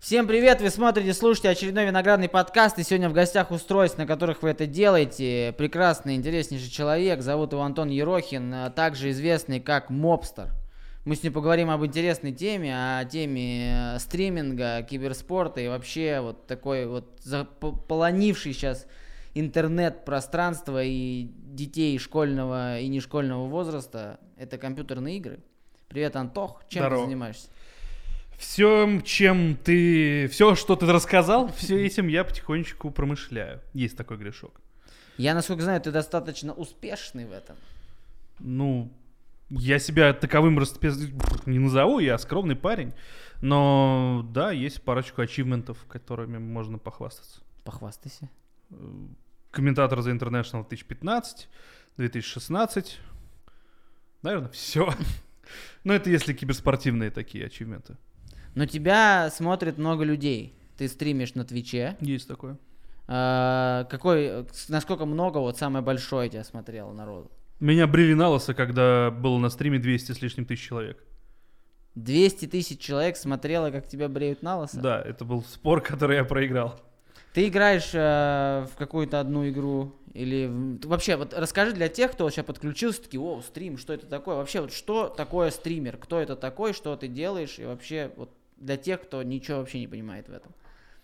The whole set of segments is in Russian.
Всем привет! Вы смотрите, слушаете очередной виноградный подкаст. И сегодня в гостях устройств, на которых вы это делаете. Прекрасный, интереснейший человек. Зовут его Антон Ерохин, а также известный как Мобстер. Мы с ним поговорим об интересной теме, о теме э, стриминга, киберспорта и вообще вот такой вот заполонивший сейчас интернет-пространство и детей школьного и нешкольного возраста. Это компьютерные игры. Привет, Антох. Чем Здорово. ты занимаешься? Все, чем ты... Все, что ты рассказал, все этим я потихонечку промышляю. Есть такой грешок. Я, насколько знаю, ты достаточно успешный в этом. Ну, я себя таковым не назову, я скромный парень. Но да, есть парочку ачивментов, которыми можно похвастаться. Похвастайся. Комментатор за International 2015, 2016. Наверное, все. Но это если киберспортивные такие ачивменты. Но тебя смотрит много людей. Ты стримишь на Твиче. Есть такое. А, какой, насколько много, вот самое большое тебя смотрело народу? Меня брили на лысо, когда было на стриме 200 с лишним тысяч человек. 200 тысяч человек смотрело, как тебя бреют на лысо? Да, это был спор, который я проиграл. Ты играешь э, в какую-то одну игру или вообще вот расскажи для тех, кто сейчас подключился, такие, о, стрим, что это такое? Вообще вот что такое стример? Кто это такой? Что ты делаешь? И вообще вот для тех, кто ничего вообще не понимает в этом.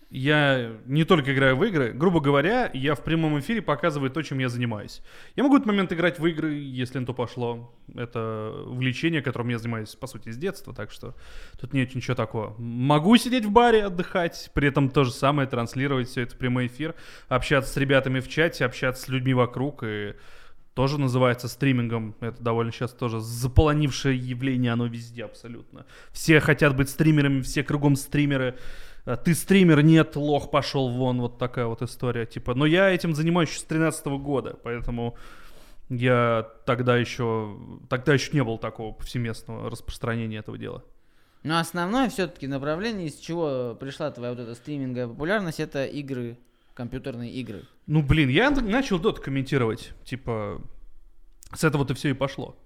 Я не только играю в игры, грубо говоря, я в прямом эфире показываю то, чем я занимаюсь. Я могу в этот момент играть в игры, если на то пошло. Это увлечение, которым я занимаюсь, по сути, с детства, так что тут нет ничего такого. Могу сидеть в баре, отдыхать, при этом то же самое, транслировать все это в прямой эфир, общаться с ребятами в чате, общаться с людьми вокруг и тоже называется стримингом. Это довольно сейчас тоже заполонившее явление, оно везде абсолютно. Все хотят быть стримерами, все кругом стримеры. А ты стример, нет, лох, пошел вон, вот такая вот история. Типа, но я этим занимаюсь еще с 13 года, поэтому я тогда еще, тогда еще не было такого повсеместного распространения этого дела. Но основное все-таки направление, из чего пришла твоя вот эта стриминговая популярность, это игры компьютерные игры. Ну, блин, я начал Dota комментировать. Типа, с этого-то все и пошло.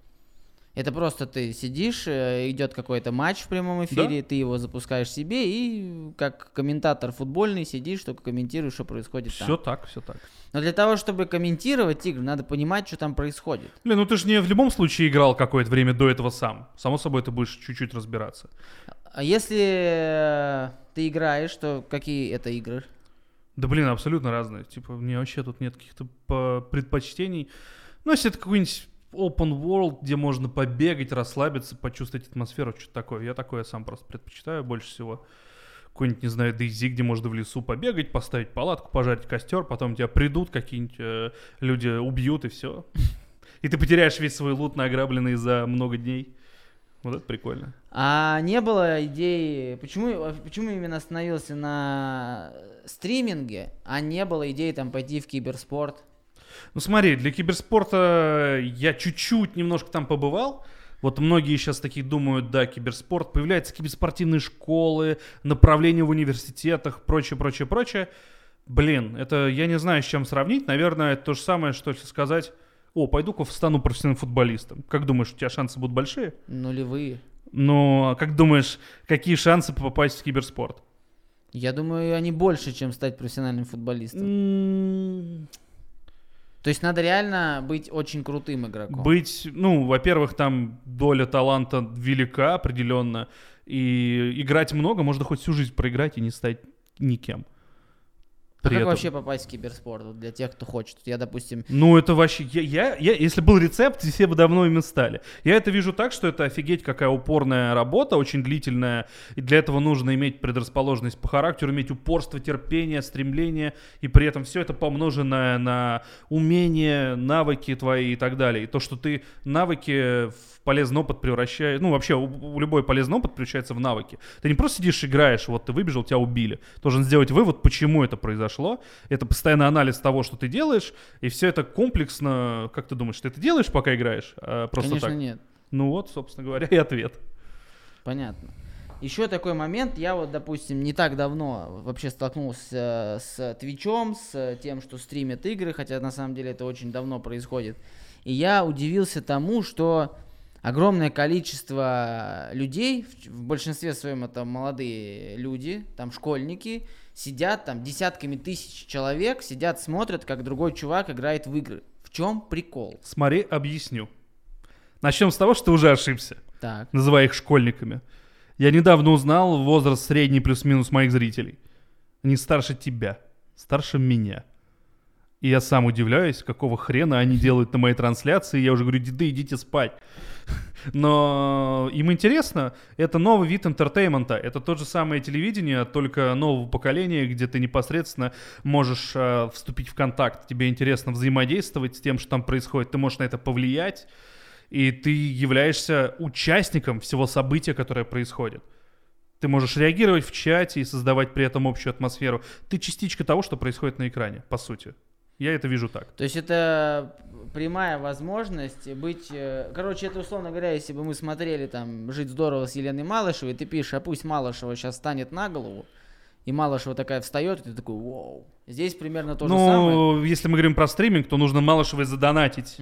Это просто ты сидишь, э, идет какой-то матч в прямом эфире, да? ты его запускаешь себе и как комментатор футбольный сидишь, только комментируешь, что происходит все там. Все так, все так. Но для того, чтобы комментировать игры, надо понимать, что там происходит. Блин, ну ты же не в любом случае играл какое-то время до этого сам. Само собой, ты будешь чуть-чуть разбираться. А если э, ты играешь, то какие это игры? Да блин, абсолютно разные. Типа, мне вообще тут нет каких-то предпочтений. Ну, если это какой-нибудь open world, где можно побегать, расслабиться, почувствовать атмосферу, что-то такое. Я такое сам просто предпочитаю больше всего. Какой-нибудь, не знаю, DayZ, где можно в лесу побегать, поставить палатку, пожарить костер, потом тебя придут какие-нибудь э, люди, убьют и все. И ты потеряешь весь свой лут, награбленный за много дней. Вот это прикольно. А не было идеи, почему, почему именно остановился на стриминге, а не было идеи там пойти в киберспорт? Ну смотри, для киберспорта я чуть-чуть немножко там побывал. Вот многие сейчас такие думают, да, киберспорт, появляются киберспортивные школы, направления в университетах, прочее, прочее, прочее. Блин, это я не знаю, с чем сравнить. Наверное, это то же самое, что если сказать, о, пойду-ка стану профессиональным футболистом. Как думаешь, у тебя шансы будут большие? Нулевые. Ну, а как думаешь, какие шансы попасть в киберспорт? Я думаю, они больше, чем стать профессиональным футболистом. То есть надо реально быть очень крутым игроком. Быть, ну, во-первых, там доля таланта велика определенно. И играть много, можно хоть всю жизнь проиграть и не стать никем. А как этом... вообще попасть в киберспорт вот для тех, кто хочет? Я, допустим... Ну, это вообще... Я, я, я, если был рецепт, все бы давно ими стали. Я это вижу так, что это офигеть какая упорная работа, очень длительная. И для этого нужно иметь предрасположенность по характеру, иметь упорство, терпение, стремление. И при этом все это помноженное на умения, навыки твои и так далее. И то, что ты навыки в полезный опыт превращаешь... Ну, вообще, у, у любой полезный опыт превращается в навыки. Ты не просто сидишь, играешь, вот ты выбежал, тебя убили. Ты должен сделать вывод, почему это произошло произошло. Это постоянный анализ того, что ты делаешь, и все это комплексно. Как ты думаешь, ты это делаешь, пока играешь? А просто Конечно, так? нет. Ну вот, собственно говоря, и ответ. Понятно. еще такой момент, я вот, допустим, не так давно вообще столкнулся с Твичом, с тем, что стримят игры, хотя на самом деле это очень давно происходит. И я удивился тому, что огромное количество людей, в большинстве своем это молодые люди, там школьники, сидят там десятками тысяч человек, сидят, смотрят, как другой чувак играет в игры. В чем прикол? Смотри, объясню. Начнем с того, что ты уже ошибся, Так. называя их школьниками. Я недавно узнал возраст средний плюс-минус моих зрителей. Они старше тебя, старше меня. И я сам удивляюсь, какого хрена они делают на моей трансляции. Я уже говорю, деды, идите спать. Но им интересно. Это новый вид entertainment а. Это тот же самое телевидение, только нового поколения, где ты непосредственно можешь э, вступить в контакт. Тебе интересно взаимодействовать с тем, что там происходит. Ты можешь на это повлиять. И ты являешься участником всего события, которое происходит. Ты можешь реагировать в чате и создавать при этом общую атмосферу. Ты частичка того, что происходит на экране, по сути. Я это вижу так. То есть это прямая возможность быть... э, Короче, это, условно говоря, если бы мы смотрели там «Жить здорово» с Еленой Малышевой, ты пишешь, а пусть Малышева сейчас станет на голову, и Малышева такая встает, и ты такой, вау. Здесь примерно то же самое. Ну, если мы говорим про стриминг, то нужно Малышевой задонатить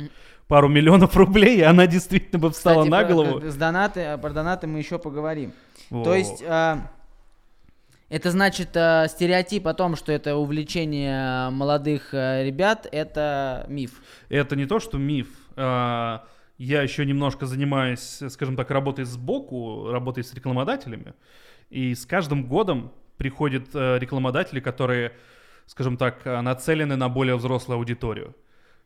пару миллионов рублей, и она действительно бы встала Кстати, на про- голову. С донаты, а про донаты мы еще поговорим. Во. То есть, а, это значит а, стереотип о том, что это увлечение молодых а, ребят, это миф. Это не то, что миф. А, Я еще немножко занимаюсь, скажем так, работой сбоку, работой с рекламодателями. И с каждым годом приходят э, рекламодатели, которые, скажем так, э, нацелены на более взрослую аудиторию.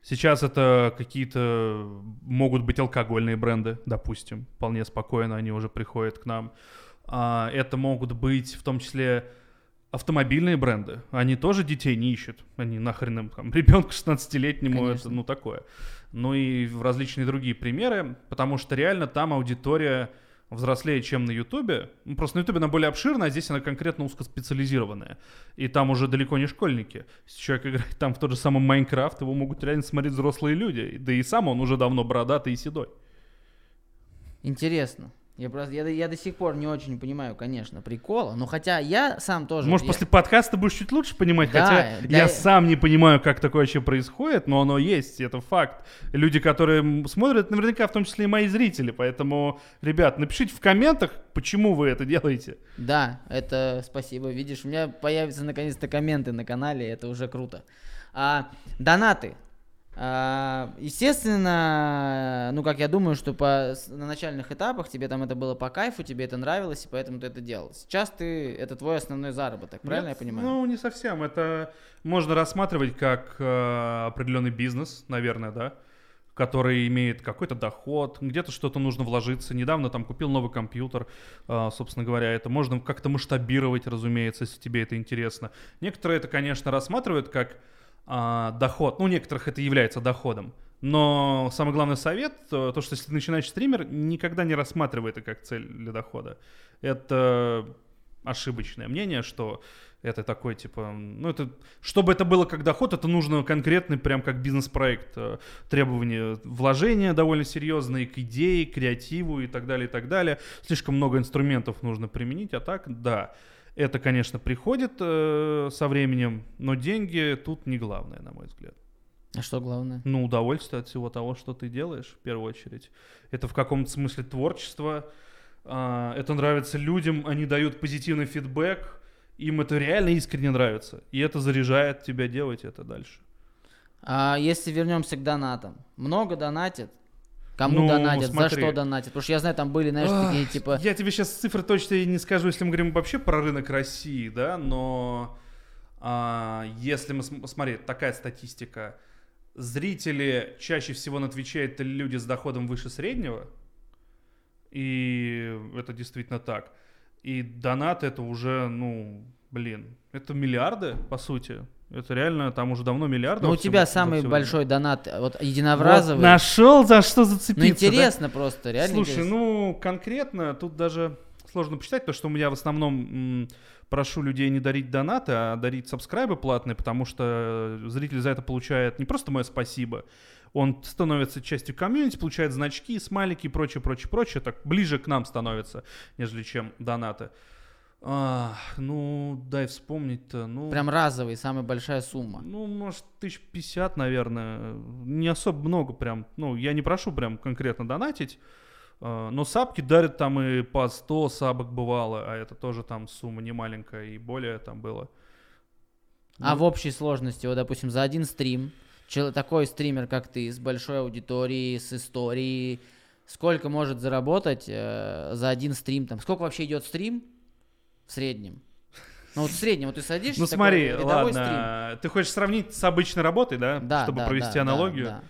Сейчас это какие-то могут быть алкогольные бренды, допустим, вполне спокойно они уже приходят к нам. А, Это могут быть в том числе автомобильные бренды. Они тоже детей не ищут. Они нахрен им там ребенку 16-летнему это Конечно. ну такое. Ну и в различные другие примеры, потому что реально там аудитория взрослее, чем на Ютубе. Ну, Просто на Ютубе она более обширная, а здесь она конкретно узкоспециализированная. И там уже далеко не школьники. Если человек играет там в тот же самый Майнкрафт, его могут реально смотреть взрослые люди. Да и сам он уже давно бородатый и седой. Интересно. Я просто, я, до- я до сих пор не очень понимаю, конечно, прикола. Но хотя я сам тоже... Может, я- после подкаста будешь чуть лучше понимать, Да, хотя для- я сам не понимаю, как такое вообще происходит, но оно есть, это факт. Люди, которые смотрят, наверняка в том числе и мои зрители, поэтому, ребят, напишите в комментах, почему вы это делаете. Да, это спасибо. Видишь, у меня появятся наконец-то комменты на канале, это уже круто. А, донаты. А, естественно, ну как я думаю, что по, на начальных этапах тебе там это было по кайфу, тебе это нравилось, и поэтому ты это делал. Сейчас ты, это твой основной заработок, правильно Нет, я понимаю? Ну, не совсем. Это можно рассматривать как э, определенный бизнес, наверное, да, который имеет какой-то доход, где-то что-то нужно вложиться. Недавно там купил новый компьютер, э, собственно говоря, это можно как-то масштабировать, разумеется, если тебе это интересно. Некоторые это, конечно, рассматривают как а, доход. Ну, у некоторых это является доходом. Но самый главный совет, э, то, что если ты начинаешь стример, никогда не рассматривай это как цель для дохода. Это ошибочное мнение, что это такой, типа, ну, это, чтобы это было как доход, это нужно конкретный, прям как бизнес-проект. э, Требования вложения довольно серьезные к идее, креативу и так далее, и так далее. Слишком много инструментов нужно применить, а так, да. Это, конечно, приходит э, со временем, но деньги тут не главное, на мой взгляд. А что главное? Ну, удовольствие от всего того, что ты делаешь, в первую очередь. Это в каком-то смысле творчество. а, это нравится людям, они дают позитивный фидбэк. Им это реально искренне нравится. И это заряжает тебя делать это дальше. А если вернемся к донатам, много донатят? Кому Ну, донатят? смотри. За что донатят? Потому что я знаю, там были, знаешь, Ах, такие типа... Я тебе сейчас цифры точно не скажу, если мы говорим вообще про рынок России, да, но а, если мы см- смотри, такая статистика. Зрители чаще всего на Твиче это люди с доходом выше среднего. И это действительно так. И донат это уже, ну, блин, это миллиарды, по сути. Это реально, там уже давно миллиарды. Ну, у тебя самый всё большой донат, вот время. единоразовый. Вот нашел за что ну, зацепиться. да? интересно просто, реально Слушай, интересно. ну конкретно тут даже сложно посчитать, потому что меня в основном м, прошу людей не дарить донаты, а дарить сабскрайбы платные, потому что зритель за это получает не просто мое спасибо, он становится частью комьюнити, получает значки, смайлики и прочее, прочее, прочее, так ближе к нам становится, нежели чем донаты. А, ну, дай вспомнить-то, ну... Прям разовый, самая большая сумма. Ну, может, тысяч пятьдесят, наверное. Не особо много прям. Ну, я не прошу прям конкретно донатить. а, Но сапки дарят там и по 100 сабок бывало, а это тоже там сумма не маленькая и более там было. А Ну, в общей сложности, вот, допустим, за один стрим, такой стример, как ты, с большой аудиторией, с историей, сколько может заработать э, за один стрим? Там, сколько вообще идет стрим в среднем? Ну вот в среднем, вот ты садишься, Ну смотри, ладно. Ты хочешь сравнить с обычной работой, да? стрим. Да, Чтобы да, провести да, аналогию. да, да.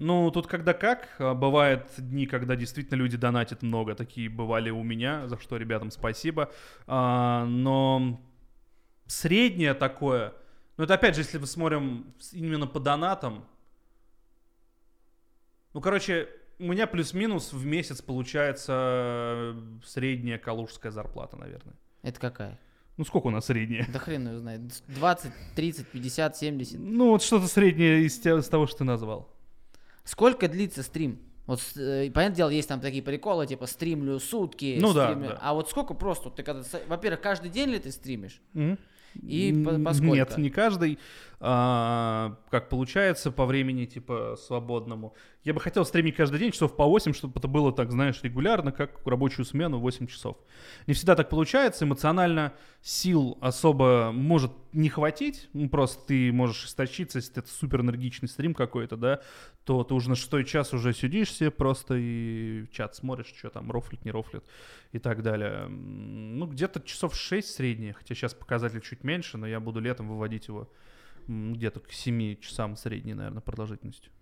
Ну, тут когда как. А, Бывают дни, когда действительно люди донатят много. Такие бывали у меня, за что ребятам спасибо. А, но среднее такое... Ну, это опять же, если мы смотрим именно по донатам. Ну, короче, у меня плюс-минус в месяц получается э, средняя калужская зарплата, наверное. Это какая? Ну, сколько у нас средняя? Да хрен его знает. 20, 30, 50, 70. Ну, вот что-то среднее из, из того, что ты назвал. Сколько длится стрим? Вот, э, понятное дело, есть там такие приколы, типа стримлю сутки. Ну да, стримлю- да. А вот сколько просто, вот ты когда, во-первых, каждый день ли ты стримишь? Мгм. И по- М, по сколько? Нет, не каждый. А, как получается по времени, типа, свободному. Я бы хотел стримить каждый день часов по 8, чтобы это было, так знаешь, регулярно, как рабочую смену 8 часов. Не всегда так получается. Эмоционально сил особо может не хватить. Ну, просто ты можешь истощиться, если это супер энергичный стрим какой-то, да, то ты уже на шестой час уже сидишь себе просто и чат смотришь, что там рофлит, не рофлит и так далее. Ну, где-то часов 6 средние, хотя сейчас показатель чуть меньше, но я буду летом выводить его м, где-то к 7 часам средней, наверное, продолжительностью.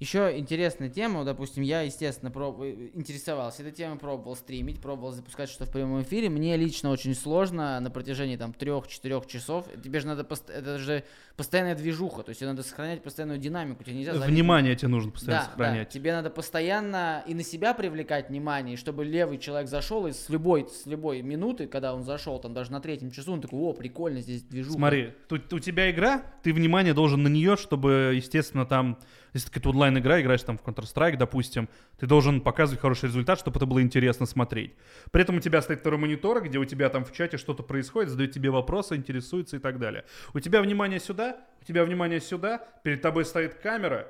Еще интересная тема, допустим, я, естественно, проб- э, интересовался этой темой, пробовал стримить, пробовал запускать что-то в прямом эфире. Мне лично очень сложно на протяжении там трех-четырех часов. Тебе же надо, пост- это же постоянная движуха, то есть тебе надо сохранять постоянную динамику, тебе нельзя заметить- Внимание тебе нужно постоянно да, сохранять. Да, тебе надо постоянно и на себя привлекать внимание, и чтобы левый человек зашел и с любой, с любой минуты, когда он зашел, там даже на третьем часу, он такой, о, прикольно, здесь движуха. Смотри, тут у тебя игра, ты внимание должен на нее, чтобы, естественно, там, если какая-то онлайн-игра, играешь там в Counter-Strike, допустим, ты должен показывать хороший результат, чтобы это было интересно смотреть. При этом у тебя стоит второй монитор, где у тебя там в чате что-то происходит, задают тебе вопросы, интересуются и так далее. У тебя внимание сюда, у тебя внимание сюда, перед тобой стоит камера,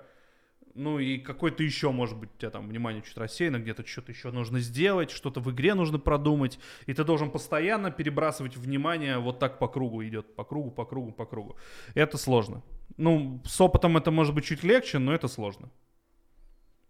ну и какой-то еще, может быть, у тебя там внимание чуть рассеяно, где-то что-то еще нужно сделать, что-то в игре нужно продумать, и ты должен постоянно перебрасывать внимание вот так по кругу идет, по кругу, по кругу, по кругу. Это сложно. Ну, с опытом это может быть чуть легче, но это сложно.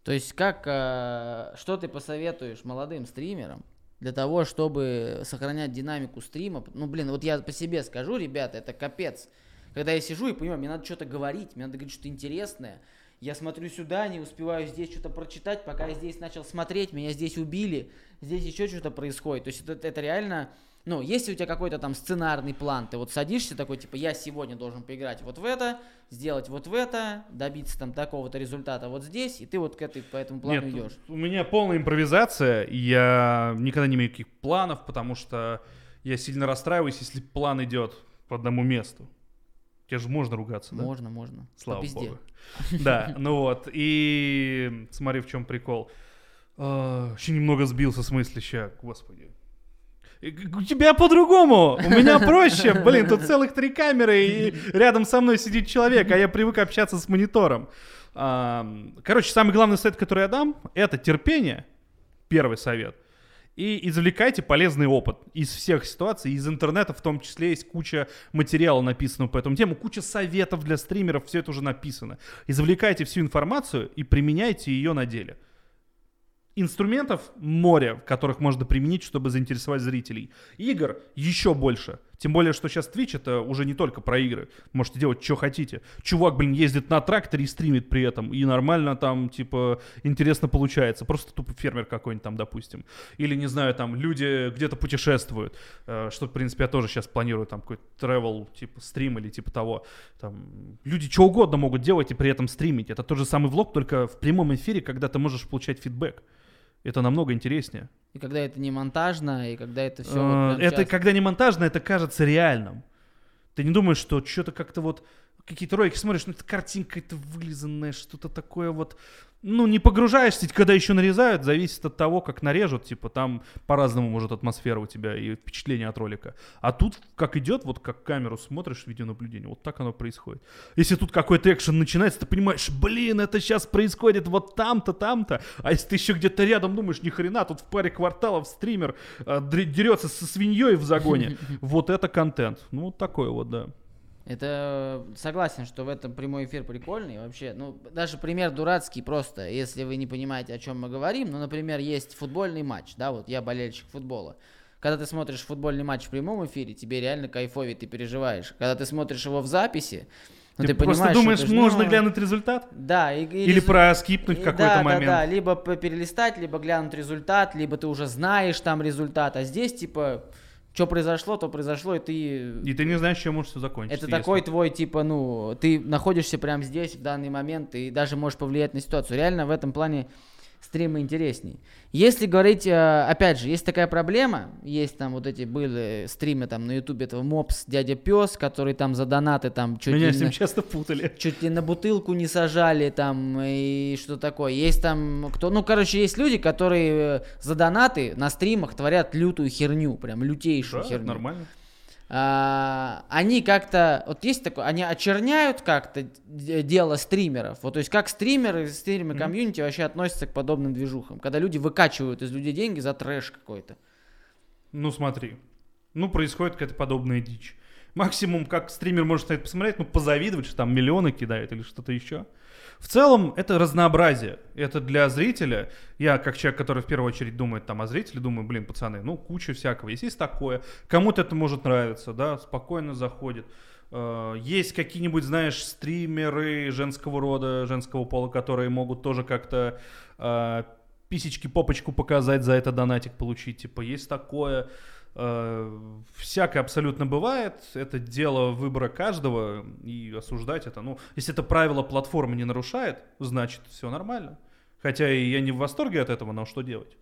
То есть как, э, что ты посоветуешь молодым стримерам для того, чтобы сохранять динамику стрима? Ну, блин, вот я по себе скажу, ребята, это капец. Когда я сижу и понимаю, мне надо что-то говорить, мне надо говорить что-то интересное. Я смотрю сюда, не успеваю здесь что-то прочитать, пока я здесь начал смотреть, меня здесь убили, здесь еще что-то происходит. То есть это, это реально, ну, если у тебя какой-то там сценарный план, ты вот садишься такой, типа, я сегодня должен поиграть вот в это, сделать вот в это, добиться там такого-то результата вот здесь, и ты вот к этой, по этому плану Нет, идешь. у меня полная импровизация, я никогда не имею никаких планов, потому что я сильно расстраиваюсь, если план идет по одному месту. Тебе же можно ругаться, да? Можно, можно. Слава По пизде. богу. Да, ну вот. И смотри, в чем прикол. А, Еще немного сбился с мысли ща, господи. У тебя по-другому, у меня проще, блин, тут целых три камеры, и рядом со мной сидит человек, а я привык общаться с монитором. Короче, самый главный совет, который я дам, это терпение, первый совет. И извлекайте полезный опыт из всех ситуаций, из интернета в том числе есть куча материала написанного по этому тему, куча советов для стримеров, все это уже написано. Извлекайте всю информацию и применяйте ее на деле. Инструментов море, которых можно применить, чтобы заинтересовать зрителей. Игр еще больше. Тем более, что сейчас Twitch это уже не только про игры. Можете делать, что хотите. Чувак, блин, ездит на тракторе и стримит при этом. И нормально там, типа, интересно получается. Просто тупо фермер какой-нибудь там, допустим. Или, не знаю, там, люди где-то путешествуют. Э, Что, в принципе, я тоже сейчас планирую. Там какой-то travel, типа, стрим или типа того. Там, люди что угодно могут делать и при этом стримить. Это тот же самый влог, только в прямом эфире, когда ты можешь получать фидбэк. Это намного интереснее. И когда это не монтажно, и когда это все... Э, это когда не монтажно, это кажется реальным. Ты не думаешь, что что-то как-то вот какие-то ролики смотришь, ну это картинка, это вылизанная, что-то такое вот ну, не погружаешься, когда еще нарезают, зависит от того, как нарежут, типа, там по-разному может атмосфера у тебя и впечатление от ролика. А тут, как идет, вот как камеру смотришь, видеонаблюдение, вот так оно происходит. Если тут какой-то экшен начинается, ты понимаешь, блин, это сейчас происходит вот там-то, там-то, а если ты еще где-то рядом думаешь, ни хрена, тут в паре кварталов стример э, дерется со свиньей в загоне, вот это контент. Ну, вот такой вот, да. Это согласен, что в этом прямой эфир прикольный вообще. Ну, даже пример дурацкий просто, если вы не понимаете, о чем мы говорим. Ну, например, есть футбольный матч, да, вот я болельщик футбола. Когда ты смотришь футбольный матч в прямом эфире, тебе реально кайфовее, ты переживаешь. Когда ты смотришь его в записи, ну, ты, ты просто думаешь, что, можно ну, глянуть результат? Да. И, или, или проскипнуть какой-то да, момент. Да, да, либо перелистать, либо глянуть результат, либо ты уже знаешь там результат. А здесь, типа, что произошло, то произошло, и ты... И ты не знаешь, чем может все закончиться. Это если... такой твой, типа, ну, ты находишься прямо здесь, в данный момент, и даже можешь повлиять на ситуацию. Реально в этом плане стримы интересней. Если говорить, э, опять же, есть такая проблема, есть там вот эти были стримы там на ютубе этого Мопс Дядя Пес, который там за донаты там чуть Меня ли с ним на, часто путали. Чуть ли на бутылку не сажали там и что такое. Есть там кто, ну короче, есть люди, которые э, за донаты на стримах творят лютую херню, прям лютейшую да, херню. нормально они как-то, вот есть такое, они очерняют как-то дело стримеров. Вот, то есть как стримеры, стримеры комьюнити mm-hmm. вообще относятся к подобным движухам, когда люди выкачивают из людей деньги за трэш какой-то. Ну смотри, ну происходит какая-то подобная дичь. Максимум, как стример может на это посмотреть, ну позавидовать, что там миллионы кидают или что-то еще. В целом, это разнообразие. Это для зрителя. Я, как человек, который в первую очередь думает там о зрителе, думаю, блин, пацаны, ну, куча всякого. Есть, есть такое. Кому-то это может нравиться, да, спокойно заходит. Э, есть какие-нибудь, знаешь, стримеры женского рода, женского пола, которые могут тоже как-то э, писечки, попочку показать, за это донатик получить. Типа, есть такое. Э, всякое абсолютно бывает. Это дело выбора каждого. И осуждать это, ну, если это правило платформы не нарушает, значит, все нормально. Хотя и я не в восторге от этого, но что делать?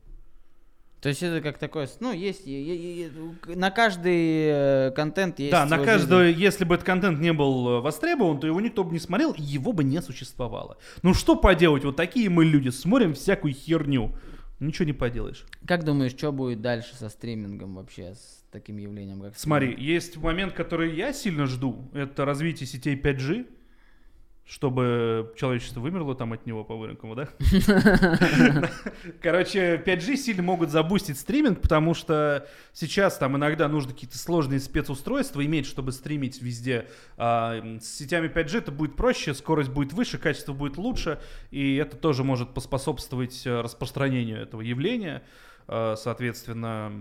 То есть это как такое, ну, есть, на каждый э, контент есть... Да, на каждый, жизнь. если бы этот контент не был э, востребован, то его никто бы не смотрел, и его бы не существовало. Ну, что поделать, вот такие мы люди, смотрим всякую херню. Ничего не поделаешь. Как думаешь, что будет дальше со стримингом вообще, с таким явлением, как Смотри, стриминг? есть момент, который я сильно жду. Это развитие сетей 5G чтобы человечество вымерло там от него по-выренкому, да? Короче, 5G сильно могут забустить стриминг, потому что сейчас там иногда нужно какие-то сложные спецустройства иметь, чтобы стримить везде. А, с сетями 5G это будет проще, скорость будет выше, качество будет лучше, и это тоже может поспособствовать э, распространению этого явления. А, соответственно,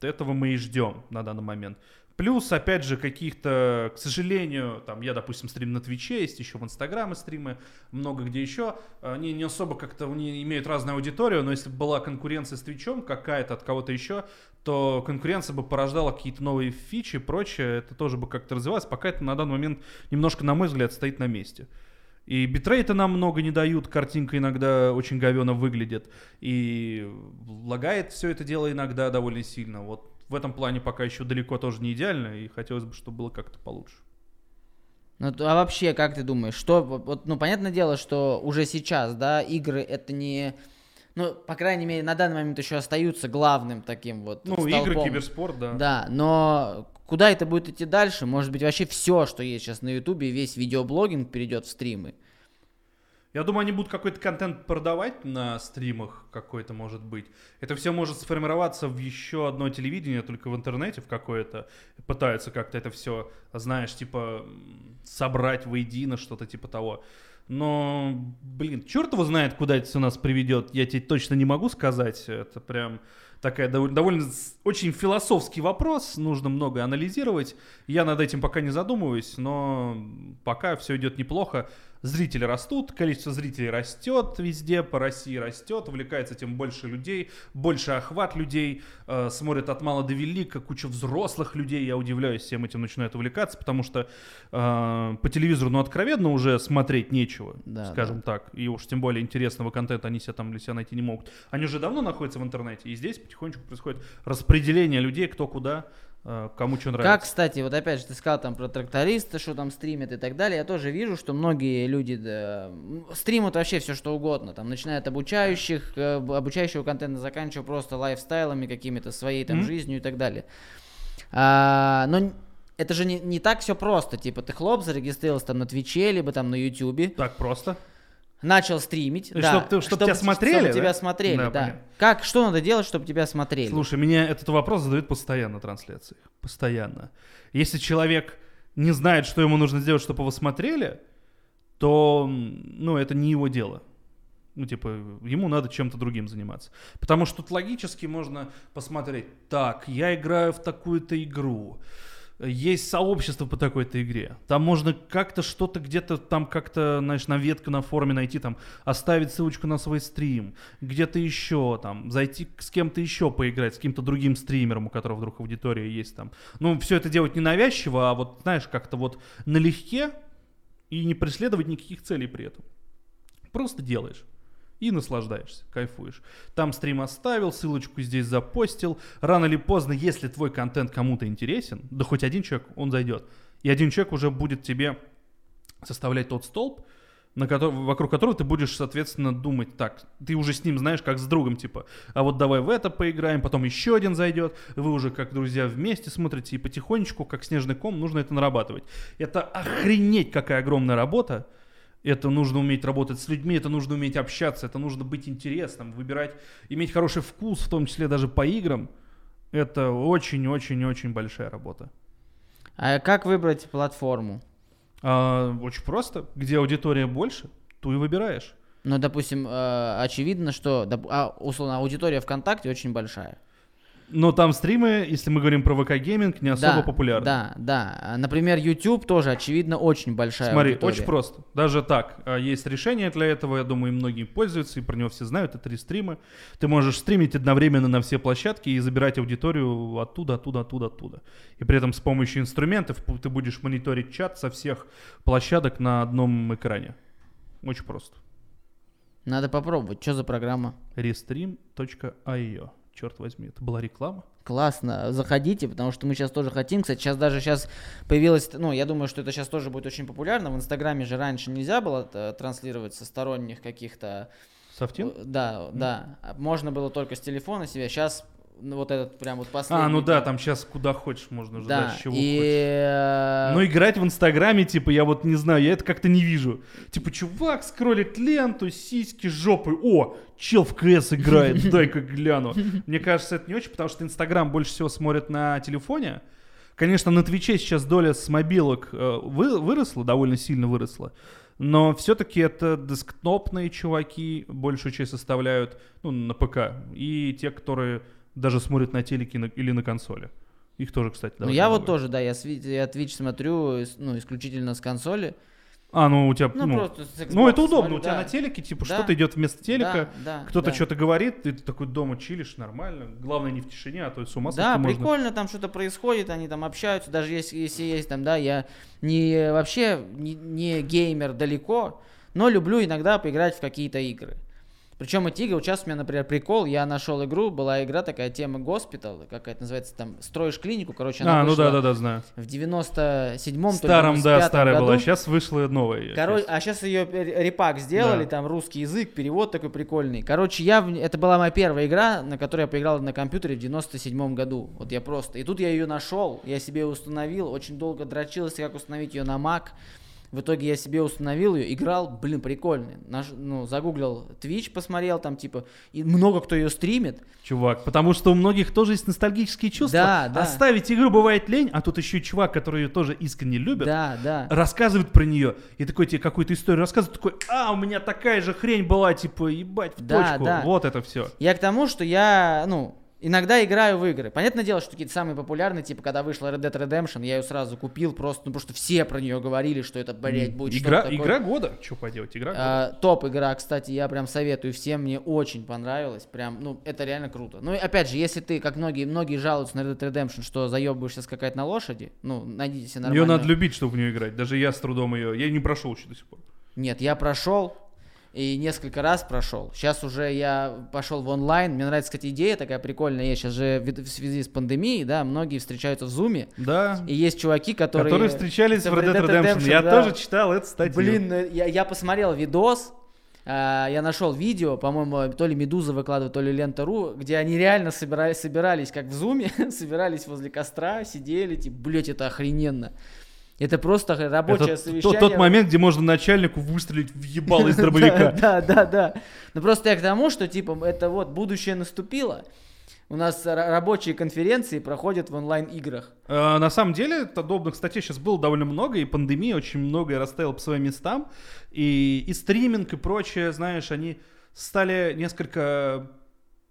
этого мы и ждем на данный момент. Плюс, опять же, каких-то, к сожалению, там, я, допустим, стрим на Твиче, есть еще в Инстаграме стримы, много где еще, они не особо как-то, они имеют разную аудиторию, но если бы была конкуренция с Твичом какая-то от кого-то еще, то конкуренция бы порождала какие-то новые фичи и прочее, это тоже бы как-то развивалось, пока это на данный момент немножко, на мой взгляд, стоит на месте. И битрейта нам много не дают, картинка иногда очень говенно выглядит. И лагает все это дело иногда довольно сильно. Вот в этом плане пока еще далеко тоже не идеально, и хотелось бы, чтобы было как-то получше. Ну, а вообще, как ты думаешь, что, вот, ну, понятное дело, что уже сейчас, да, игры это не, ну, по крайней мере, на данный момент еще остаются главным таким вот Ну, столпом. игры, киберспорт, да. Да, но куда это будет идти дальше? Может быть, вообще все, что есть сейчас на Ютубе, весь видеоблогинг перейдет в стримы. Я думаю, они будут какой-то контент продавать на стримах какой-то, может быть. Это все может сформироваться в еще одно телевидение, только в интернете в какое-то. Пытаются как-то это все, знаешь, типа собрать воедино, что-то типа того. Но, блин, черт его знает, куда это все нас приведет. Я тебе точно не могу сказать. Это прям такая довольно, довольно очень философский вопрос, нужно много анализировать. Я над этим пока не задумываюсь, но пока все идет неплохо. Зрители растут, количество зрителей растет везде, по России растет, увлекается тем больше людей, больше охват людей, э, смотрят от мала до велика, куча взрослых людей, я удивляюсь, всем этим начинают увлекаться, потому что э, по телевизору, ну, откровенно уже смотреть нечего, Да, скажем так, и уж тем более интересного контента они себе там для себя найти не могут. Они уже давно находятся в интернете, и здесь потихонечку происходит распределение людей, кто куда, кому что нравится. Как, кстати, вот опять же, ты сказал там про тракториста, что там стримят и так далее. Я тоже вижу, что многие люди да, стримят вообще все что угодно. Там начиная от обучающих, э, об- обучающего контента, заканчивая просто лайфстайлами какими-то, своей там Мгм. жизнью и так далее. А, но это же не, не так все просто. Типа ты хлоп, зарегистрировался там на Твиче, либо там на Ютубе, Так просто. Начал стримить. Да, чтоб ты- чтоб тебя смотрели, Чтобы да? тебя смотрели, Да, да. понятно. Как, что надо делать, чтобы тебя смотрели? Слушай, меня этот вопрос задают постоянно на трансляциях. Постоянно. Если человек не знает, что ему нужно сделать, чтобы его смотрели, то, ну, это не его дело. Ну, типа, ему надо чем-то другим заниматься. Потому что тут логически можно посмотреть, так, я играю в такую-то игру, есть сообщество по такой-то игре. Там можно как-то что-то где-то там как-то, знаешь, на ветку на форуме найти, там, оставить ссылочку на свой стрим, где-то еще, там, зайти с кем-то еще поиграть, с каким-то другим стримером, у которого вдруг аудитория есть там. Ну, все это делать не навязчиво, а вот, знаешь, как-то вот налегке и не преследовать никаких целей при этом. Просто делаешь. И наслаждаешься, кайфуешь. Там стрим оставил, ссылочку здесь запостил. Рано или поздно, если твой контент кому-то интересен, да хоть один человек, он зайдет. И один человек уже будет тебе составлять тот столб, на котор- вокруг которого ты будешь, соответственно, думать, так, ты уже с ним знаешь, как с другом, типа, а вот давай в это поиграем, потом еще один зайдет, вы уже как друзья вместе смотрите, и потихонечку, как снежный ком, нужно это нарабатывать. Это охренеть какая огромная работа, это нужно уметь работать с людьми, это нужно уметь общаться, это нужно быть интересным, выбирать, иметь хороший вкус, в том числе даже по играм. Это очень-очень-очень большая работа. А как выбрать платформу? А, очень просто. Где аудитория больше, ту и выбираешь. Ну, допустим, э, очевидно, что, доп- а, условно, аудитория ВКонтакте очень большая. Но там стримы, если мы говорим про ВК гейминг, не особо да, популярны. Да, да. Например, YouTube тоже, очевидно, очень большая Смотри, аудитория. очень просто. Даже так, а, есть решение для этого, я думаю, и многие пользуются, и про него все знают, это рестримы. Ты можешь стримить одновременно на все площадки и забирать аудиторию оттуда, оттуда, оттуда, оттуда. И при этом с помощью инструментов ты будешь мониторить чат со всех площадок на одном экране. Очень просто. Надо попробовать. Что за программа? Restream.io. Черт возьми, это была реклама? Классно, заходите, потому что мы сейчас тоже хотим. Кстати, сейчас даже сейчас появилось, ну, я думаю, что это сейчас тоже будет очень популярно. В Инстаграме же раньше нельзя было э, транслировать со сторонних каких-то... Софтин? э, Да, да. Можно было только с телефона себе. Сейчас ну, вот этот прям вот последний... А, ну да, там сейчас куда хочешь можно уже, Да, чего и... хочешь. э, Но играть в Инстаграме, типа, я вот не знаю, я это как-то не вижу. Типа, чувак скроллит ленту, сиськи, жопы. О, чел в КС играет, дай-ка гляну. Мне кажется, это не очень, потому что Инстаграм больше всего смотрят на телефоне. Конечно, на Твиче сейчас доля с мобилок э, вы- выросла, довольно сильно выросла. Но все-таки это десктопные чуваки большую часть составляют, ну, на ПК. И те, которые даже смотрят на телеке на- или на консоли. Их тоже, кстати, Ну, я вот тоже, да, я, я Twitch смотрю, ну, исключительно с консоли. А, ну у тебя, Ну, ну, просто с ну, Xbox это удобно, смотрю, у тебя да. на телеке, типа, Да. что-то идет вместо телека, Да, да, кто-то да. что-то говорит, ты такой дома чилишь, нормально. Главное не в тишине, а то с ума Да, сойти можно. прикольно, там что-то происходит, они там общаются, даже если, если есть там, да, я не вообще не, не геймер далеко, но люблю иногда поиграть в какие-то игры. Причем эти игры, вот сейчас у меня, например, прикол, я нашел игру, была игра такая, тема Госпитал, как это называется, там, строишь клинику, короче, она А, ну да, да, да, знаю. в 97-м, Старом, да, старая году. была, сейчас вышла новая. Короче, а сейчас ее репак сделали, Да. там русский язык, перевод такой прикольный. Короче, я это была моя первая игра, на которой я поиграл на компьютере в 97 году. Вот я просто. И тут я ее нашел, я себе установил, очень долго дрочился, как установить ее на Mac. В итоге я себе установил ее, играл, блин, прикольный. Наш, ну, загуглил Twitch, посмотрел там, типа, и много кто ее стримит. Чувак, потому что у многих тоже есть ностальгические чувства. Да, да. Оставить игру бывает лень, а тут еще и чувак, который ее тоже искренне любит, Да, да. рассказывает про нее, и такой тебе какую-то историю рассказывает, такой, а, у меня такая же хрень была, типа, ебать, в Да, точку. да. Вот это все. Я к тому, что я, ну, иногда играю в игры. Понятное дело, что какие-то самые популярные, типа, когда вышла Red Dead Redemption, я ее сразу купил, просто, ну, потому что все про нее говорили, что это, блядь, будет игра, такое. игра года. Что поделать, игра года. А, топ игра, кстати, я прям советую всем, мне очень понравилось, прям, ну, это реально круто. Ну, и опять же, если ты, как многие, многие жалуются на Red Dead Redemption, что заебываешься скакать на лошади, ну, найдите себе Ее нормальную... надо любить, чтобы в нее играть. Даже я с трудом ее... Я не прошел еще до сих пор. Нет, я прошел и несколько раз прошел. Сейчас уже я пошел в онлайн. Мне нравится, кстати, идея такая прикольная. есть. Сейчас же в связи с пандемией, да, многие встречаются в зуме. Да. И есть чуваки, которые... Которые встречались в Red Dead Redemption. Я да. тоже читал эту статью. Блин, ну, я, я посмотрел видос, а, я нашел видео, по-моему, то ли Медуза выкладывает, то ли Лента.ру, где они реально собирались, собирались как в зуме, собирались возле костра, сидели, типа, блять, это охрененно. Это просто рабочее Это совещание. тот, тот момент, где можно начальнику выстрелить в ебало из дробовика. Да, да, да. Ну просто я к тому, что типа это вот будущее наступило. У нас ра- рабочие конференции проходят в онлайн-играх. Э, На самом деле, подобных статей сейчас было довольно много, и пандемия очень многое расставила по своим местам. И, и стриминг, и прочее, знаешь, они стали несколько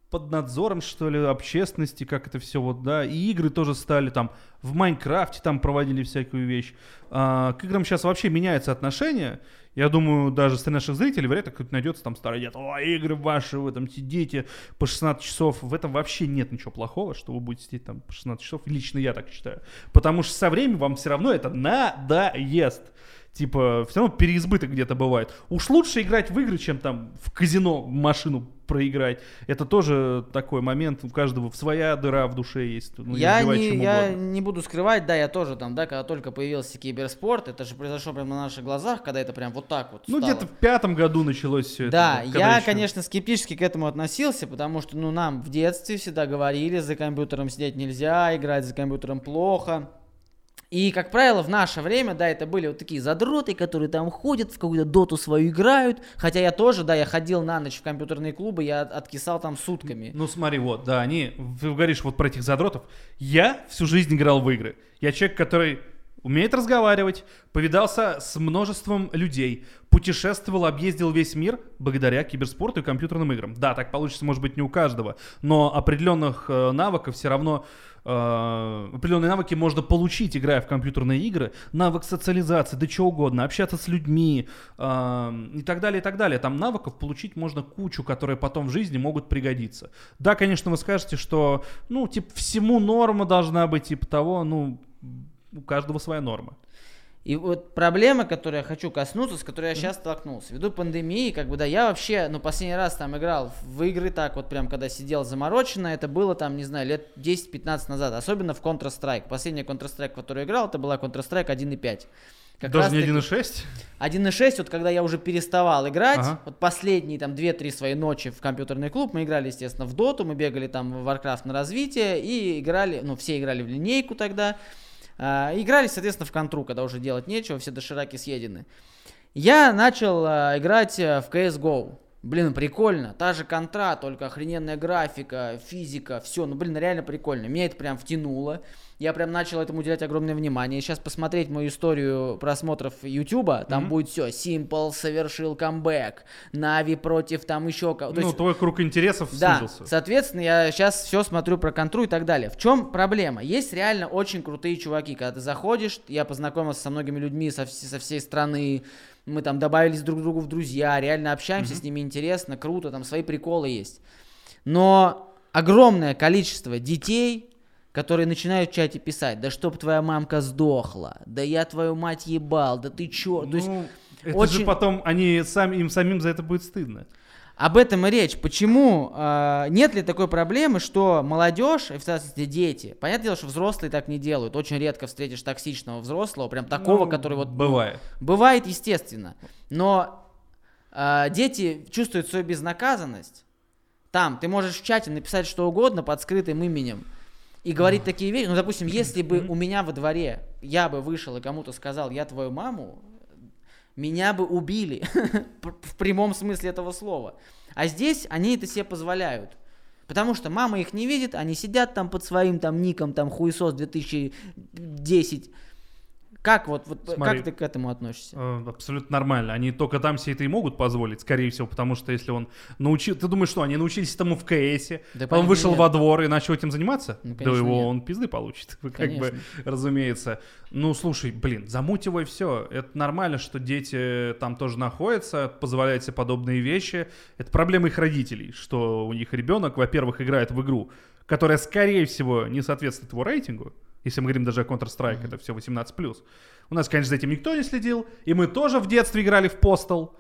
под надзором, что ли, общественности, как это все вот, да, и игры тоже стали там, в Майнкрафте там проводили всякую вещь. А, к играм сейчас вообще меняется отношение, я думаю, даже среди наших зрителей вряд ли найдется там старый дед, о, игры ваши, вы там сидите по 16 часов, в этом вообще нет ничего плохого, что вы будете сидеть там по 16 часов, лично я так считаю, потому что со временем вам все равно это надоест. Типа, все равно переизбыток где-то бывает. Уж лучше играть в игры, чем там в казино машину проиграть. Это тоже такой момент, у каждого своя дыра в душе есть. Ну, я не, я не буду скрывать, да, я тоже там, да, когда только появился киберспорт, это же произошло прямо на наших глазах, когда это прям вот так вот Ну, где-то в пятом году началось все Да, это. когда я, еще- конечно, скептически к этому относился, потому что, ну, нам в детстве всегда говорили, за компьютером сидеть нельзя, играть за компьютером плохо. И, как правило, в наше время, да, это были вот такие задроты, которые там ходят, в какую-то доту свою играют. Хотя я тоже, да, я ходил на ночь в компьютерные клубы, я от- откисал там сутками. Ну смотри, вот, да, они, ты говоришь вот про этих задротов. Я всю жизнь играл в игры. Я человек, который умеет разговаривать, повидался с множеством людей, путешествовал, объездил весь мир благодаря киберспорту и компьютерным играм. Да, так получится, может быть, не у каждого, но определенных э, навыков все равно э, определенные навыки можно получить, играя в компьютерные игры, навык социализации, да чего угодно, общаться с людьми э, и так далее, и так далее. Там навыков получить можно кучу, которые потом в жизни могут пригодиться. Да, конечно, вы скажете, что, ну, типа, всему норма должна быть, типа того, ну, у каждого своя норма. И вот проблема, которую я хочу коснуться, с которой я сейчас столкнулся. Ввиду пандемии, как бы, да, я вообще, ну, последний раз там играл в игры так вот прям, когда сидел замороченно, это было там, не знаю, лет 10-15 назад, особенно в Counter-Strike. Последняя Counter-Strike, которую играл, это была Counter-Strike 1.5. Как Даже не раз-таки- 1.6? 1.6, вот когда я уже переставал играть, Ага. вот последние там 2-3 свои ночи в компьютерный клуб, мы играли, естественно, в доту, мы бегали там в Warcraft на развитие и играли, ну, все играли в линейку тогда, играли, соответственно, в контру, когда уже делать нечего, все дошираки съедены. Я начал а, играть а, в CSGO. Блин, прикольно. Та же контра, только охрененная графика, физика, все. Ну, блин, реально прикольно. Меня это прям втянуло. Я прям начал этому уделять огромное внимание. Сейчас посмотреть мою историю просмотров Ютуба, там Мгм. будет все. Simple совершил камбэк. Нави против там еще кого. То Ну, есть- твой круг интересов да, сузился. соответственно, я сейчас все смотрю про контру и так далее. В чем проблема? Есть реально очень крутые чуваки. Когда ты заходишь, я познакомился со многими людьми со, со всей страны, мы там добавились друг к другу в друзья, реально общаемся с ними интересно, круто, там свои приколы есть. Но огромное количество детей, которые начинают в чате писать, да чтоб твоя мамка сдохла, да я твою мать ебал, да ты чё? То есть Ну, это очень- же потом они сами, им самим за это будет стыдно. Об этом и речь. Почему? э, нет ли такой проблемы, что молодежь, и в частности дети, понятное дело, что взрослые так не делают. Очень редко встретишь токсичного взрослого, прям такого, Ну, который вот... Бывает. Бывает, естественно. Но э, дети чувствуют свою безнаказанность. Там ты можешь в чате написать что угодно под скрытым именем и говорить такие вещи. Ну, допустим, если бы у меня во дворе я бы вышел и кому-то сказал, я твою маму, меня бы убили в прямом смысле этого слова. А здесь они это себе позволяют. Потому что мама их не видит, они сидят там под своим там ником, там хуесос 2010. Как вот, вот Смотри. как ты к этому относишься? Э, Абсолютно нормально. Они только там себе это и могут позволить, скорее всего, потому что если он научил... Ты думаешь, что они научились этому в КСе, Да, понятно, вышел нет. во двор и начал этим заниматься? Ну, да его нет. он пизды получит, как бы, разумеется. Ну, слушай, блин, замутивай все. Это нормально, что дети там тоже находятся, позволяют себе подобные вещи. Это проблема их родителей, что у них ребенок, во-первых, играет в игру, которая, скорее всего, не соответствует его рейтингу. Если мы говорим даже о Counter-Strike, это все 18+. У нас, конечно, за этим никто не следил, и мы тоже в детстве играли в Postal.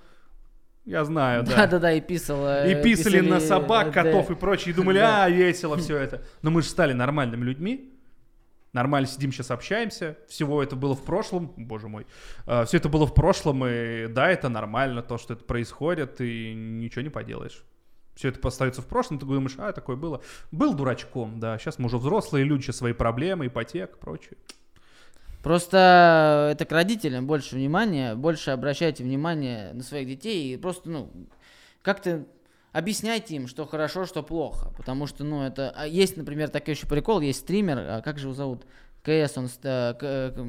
Я знаю, да. Да-да-да, и писал. э, И писали на собак, э, котов да. и прочее, и думали, Да. а, весело все это. Но мы же стали нормальными людьми. Нормально сидим сейчас, общаемся. Всего это было в прошлом. Боже мой. все это было в прошлом, и да, это нормально, то, что это происходит, и ничего не поделаешь. Все это остается в прошлом, ты думаешь, а, такое было. Был дурачком, да. Сейчас мы уже взрослые люди, сейчас свои проблемы, ипотека, прочее. Просто это к родителям больше внимания, больше обращайте внимание на своих детей и просто, ну, как-то объясняйте им, что хорошо, что плохо. Потому что, ну, это... а Есть, например, такой еще прикол, есть стример, а как же его зовут? КС, он, э, э,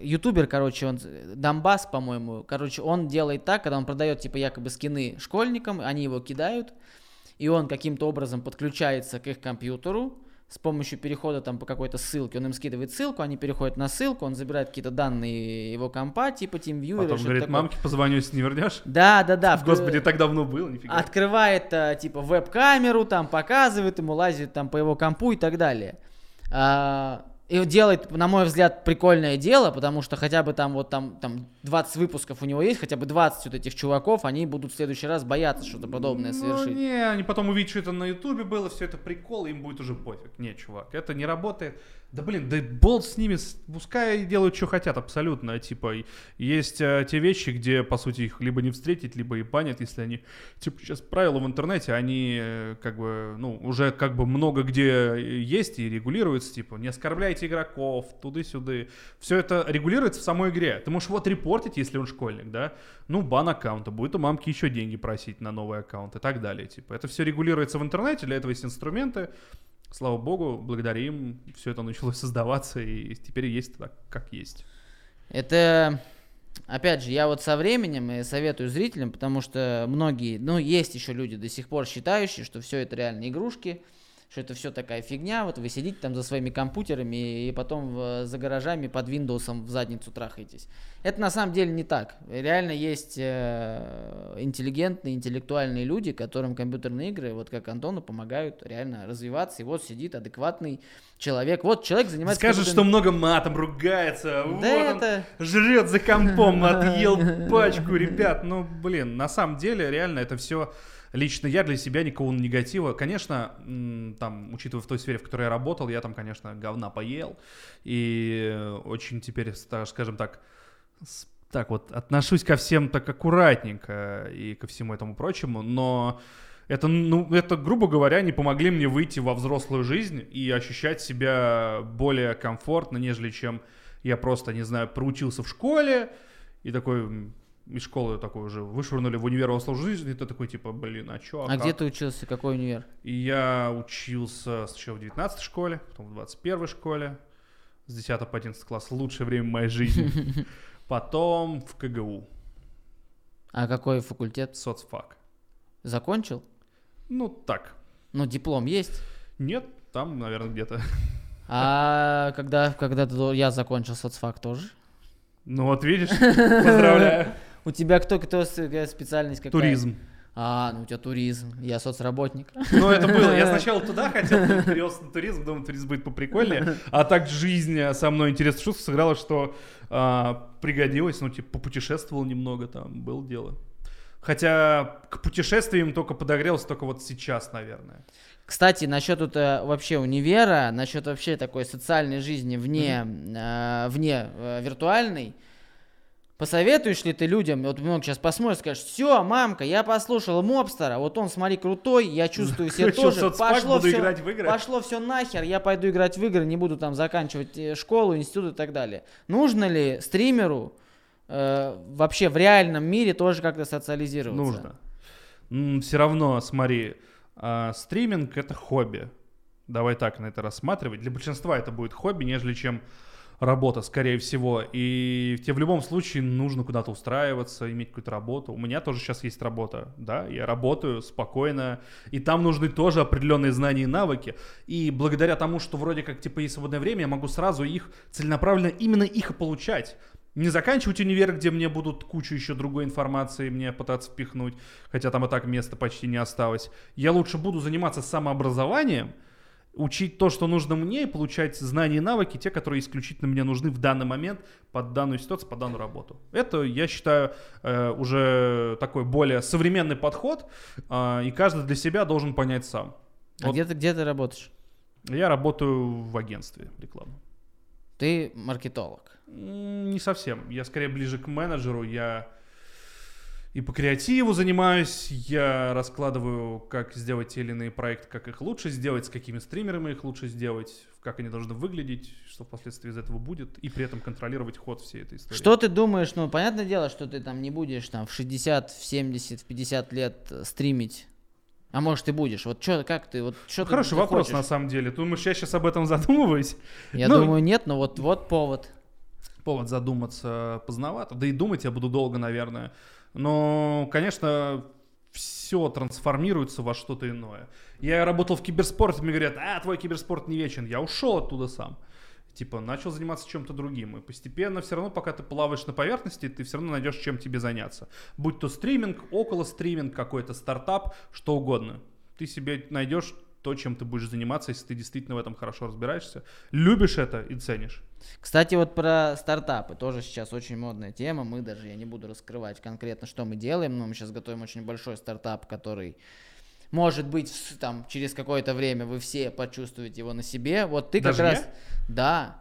ютубер, короче, он, э, Донбасс, по-моему, короче, он делает так, когда он продает, типа, якобы скины школьникам, они его кидают, и он каким-то образом подключается к их компьютеру с помощью перехода там по какой-то ссылке. Он им скидывает ссылку, они переходят на ссылку, он забирает какие-то данные его компа, типа TeamViewer. Потом говорит, такое. мамке позвоню, если не вернешь. Да, да, да. Господи, так давно было, нифига. Открывает, э, типа, веб-камеру, там, показывает ему, лазит там по его компу и так далее. А, И делает, на мой взгляд, прикольное дело, потому что хотя бы там вот там, там 20 выпусков у него есть, хотя бы 20 вот этих чуваков, они будут в следующий раз бояться что-то подобное Ну, совершить. не, они потом увидят, что это на Ютубе было, все это прикол, им будет уже пофиг. Не, чувак, это не работает. Да блин, да болт с ними, пускай делают, что хотят, абсолютно. Типа, есть э, те вещи, где, по сути, их либо не встретить, либо и банят, если они... Типа, сейчас правила в интернете, они, э, как бы, ну, уже как бы много где есть и регулируются, типа, не оскорбляйте игроков, туды-сюды. Все это регулируется в самой игре. Ты можешь вот репортить, если он школьник, да? Ну, бан аккаунта, будет у мамки еще деньги просить на новый аккаунт и так далее. Типа, это все регулируется в интернете, для этого есть инструменты. Слава богу, благодаря им все это началось создаваться, и теперь есть так, как есть. Это, опять же, я вот со временем и советую зрителям, потому что многие, ну, есть еще люди до сих пор считающие, что все это реально игрушки, что это все такая фигня, вот вы сидите там за своими компьютерами и потом в- за гаражами под Windows в задницу трахаетесь. Это на самом деле не так. Реально есть э, интеллигентные, интеллектуальные люди, которым компьютерные игры, вот как Антону, помогают реально развиваться. И вот сидит адекватный человек. Вот человек занимается... Скажет, что много матом ругается, Да вот он это... жрет за компом, отъел пачку, ребят. Ну, блин, на самом деле, реально, это все лично я для себя никакого негатива. Конечно, там, учитывая в той сфере, в которой я работал, я там, конечно, говна поел. И очень теперь, скажем так, так вот, отношусь ко всем так аккуратненько и ко всему этому прочему, но это, ну, это, грубо говоря, не помогли мне выйти во взрослую жизнь и ощущать себя более комфортно, нежели чем я просто, не знаю, проучился в школе и такой из школы такой уже вышвырнули в универ во жизнь, и ты такой, типа, блин, а чё, А как? где ты учился? Какой универ? И я учился сначала в 19 школе, потом в 21 школе, с 10 по 11 класс, лучшее время моей жизни. Потом в КГУ, А какой факультет? соцфак. Закончил? Ну, так. Ну, диплом есть. Нет, там, наверное, где-то. А когда, когда я закончил соцфак тоже? Ну вот видишь, поздравляю. У тебя кто, кто специальность какая? Туризм. А, ну у тебя туризм. Я соцработник. Ну, это было. Я сначала туда хотел, перевелся на туризм, думал, туризм будет поприкольнее. А так жизнь э, со мной интересно чувство сыграла, что а, пригодилось. Ну, типа, попутешествовал немного там, было дело. Хотя к путешествиям только подогрелся только вот сейчас, наверное. Кстати, насчет вот, э, вообще универа, насчет вообще такой социальной жизни вне, э, вне э, виртуальной, посоветуешь ли ты людям, вот много сейчас посмотришь, скажешь, все, мамка, я послушал Мобстера, вот он, смотри, крутой, я чувствую себя тоже, пошло все, играть в игры». пошло все нахер, я пойду играть в игры, не буду там заканчивать э, школу, институт и так далее. Нужно ли стримеру э, вообще в реальном мире тоже как-то социализироваться? Нужно. Все равно, смотри, а, стриминг это хобби. Давай так на это рассматривать. Для большинства это будет хобби, нежели чем работа, скорее всего. И тебе в любом случае нужно куда-то устраиваться, иметь какую-то работу. У меня тоже сейчас есть работа, да, я работаю спокойно, и там нужны тоже определенные знания и навыки. И благодаря тому, что вроде как типа есть свободное время, я могу сразу их целенаправленно именно их и получать. Не заканчивать универ, где мне будут кучу еще другой информации мне пытаться впихнуть, хотя там и так места почти не осталось. Я лучше буду заниматься самообразованием, учить то, что нужно мне, и получать знания и навыки, те, которые исключительно мне нужны в данный момент, под данную ситуацию, под данную работу. Это, я считаю, э, уже такой более современный подход, э, и каждый для себя должен понять сам. А Вот где, ты, где ты работаешь? Я работаю в агентстве рекламы. Ты маркетолог. Не совсем. Я скорее ближе к менеджеру. Я и по креативу занимаюсь. Я раскладываю, как сделать те или иные проекты, как их лучше сделать, с какими стримерами их лучше сделать, как они должны выглядеть, что впоследствии из этого будет, и при этом контролировать ход всей этой истории. Что ты думаешь, ну, понятное дело, что ты там не будешь там в 60, в 70, в 50 лет э, стримить. А может ты будешь. Вот что, как ты, вот что ты Хороший ты вопрос, хочешь? на самом деле. Ты думаешь, я сейчас об этом задумываюсь? Я Ну, думаю, нет, но вот, вот повод. повод задуматься поздновато. Да и думать я буду долго, наверное. Но, конечно, все трансформируется во что-то иное. Я работал в киберспорте, мне говорят, а, твой киберспорт не вечен. Я ушел оттуда сам. Типа, начал заниматься чем-то другим. И постепенно все равно, пока ты плаваешь на поверхности, ты все равно найдешь, чем тебе заняться. Будь то стриминг, около стриминг, какой-то стартап, что угодно. Ты себе найдешь то, чем ты будешь заниматься, если ты действительно в этом хорошо разбираешься, любишь это и ценишь. Кстати, вот про стартапы тоже сейчас очень модная тема. Мы даже, я не буду раскрывать конкретно, что мы делаем, но мы сейчас готовим очень большой стартап, который может быть там через какое-то время вы все почувствуете его на себе. Вот ты Даже как я? раз, да,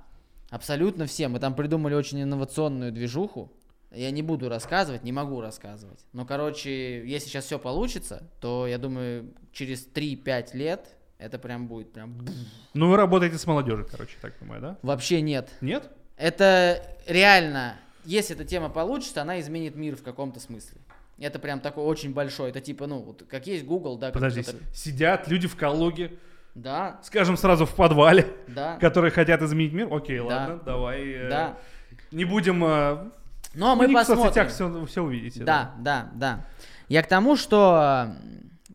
абсолютно все. Мы там придумали очень инновационную движуху. Я не буду рассказывать, не могу рассказывать. Но, короче, если сейчас все получится, то я думаю, через 3-5 лет это прям будет прям. Ну, вы работаете с молодежью, короче, так понимаю, да? вообще нет. Нет? Это реально, если эта тема получится, она изменит мир в каком-то смысле. Это прям такой очень большой. Это типа, ну, вот как есть Google, да, Подожди, сидят люди в Калуге, Да, скажем сразу в подвале, да, которые хотят изменить мир. Окей, Да. ладно, давай. э, да. Не будем... э, Но вы мы не в посмотрим. соцсетях все, все увидите. Да, да, да. Я к тому, что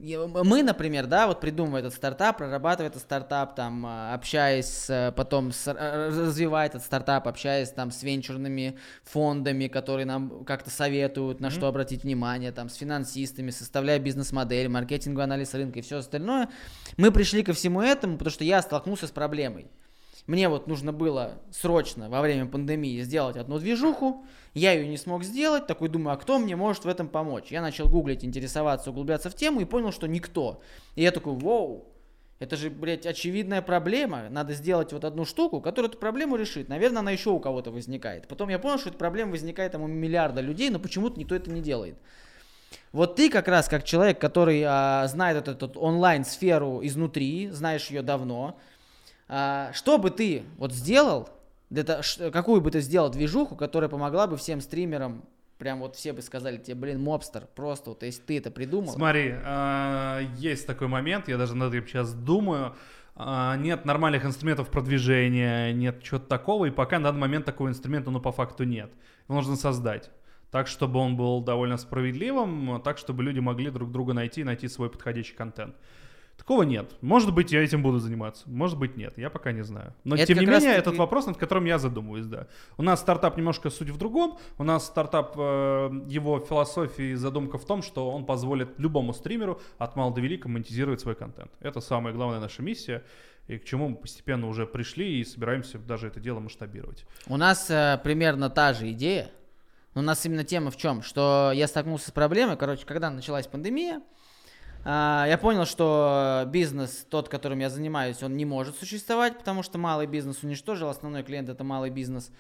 я- мы, например, да, вот придумывая этот стартап, прорабатывая этот стартап, там, а, общаясь э, потом, с, э, развивая этот стартап, общаясь там с венчурными фондами, которые нам как-то советуют, на что обратить внимание, там, с финансистами, составляя бизнес-модель, маркетинговый анализ рынка и все остальное, мы пришли ко всему этому, потому что я столкнулся с проблемой. Мне вот нужно было срочно во время пандемии сделать одну движуху, я ее не смог сделать, такой думаю, а кто мне может в этом помочь? Я начал гуглить, интересоваться, углубляться в тему и понял, что никто. И я такой, вау, это же, блядь, очевидная проблема. Надо сделать вот одну штуку, которая эту проблему решит. Наверное, она еще у кого-то возникает. Потом я понял, что эта проблема возникает там у миллиарда людей, но почему-то никто это не делает. Вот ты как раз как человек, который а, знает эту онлайн-сферу изнутри, знаешь ее давно, что бы ты вот сделал, для того, какую бы ты сделал движуху, которая помогла бы всем стримерам, прям вот все бы сказали тебе, блин, мобстер, просто вот если ты это придумал. Смотри, а, есть такой момент, я даже над этим сейчас думаю. А, Нет нормальных инструментов продвижения, нет чего-то такого, и пока на данный момент такого инструмента, ну, по факту нет. Его нужно создать. Так, чтобы он был довольно справедливым, так, чтобы люди могли друг друга найти, найти свой подходящий контент. Такого нет. Может быть, я этим буду заниматься. Может быть, нет. Я пока не знаю. Но, Это тем не менее, таки- этот вопрос, над которым я задумываюсь, да. У нас стартап немножко суть в другом. У нас стартап, э, его философия и задумка в том, что он позволит любому стримеру от мала до велика монетизировать свой контент. Это самая главная наша миссия, и к чему мы постепенно уже пришли и собираемся даже это дело масштабировать. У нас э, примерно та же идея. Но у нас именно тема в чем? Что я столкнулся с проблемой. Короче, когда началась пандемия, я понял, что бизнес, тот, которым я занимаюсь, он не может существовать, потому что малый бизнес уничтожил, основной клиент это малый бизнес.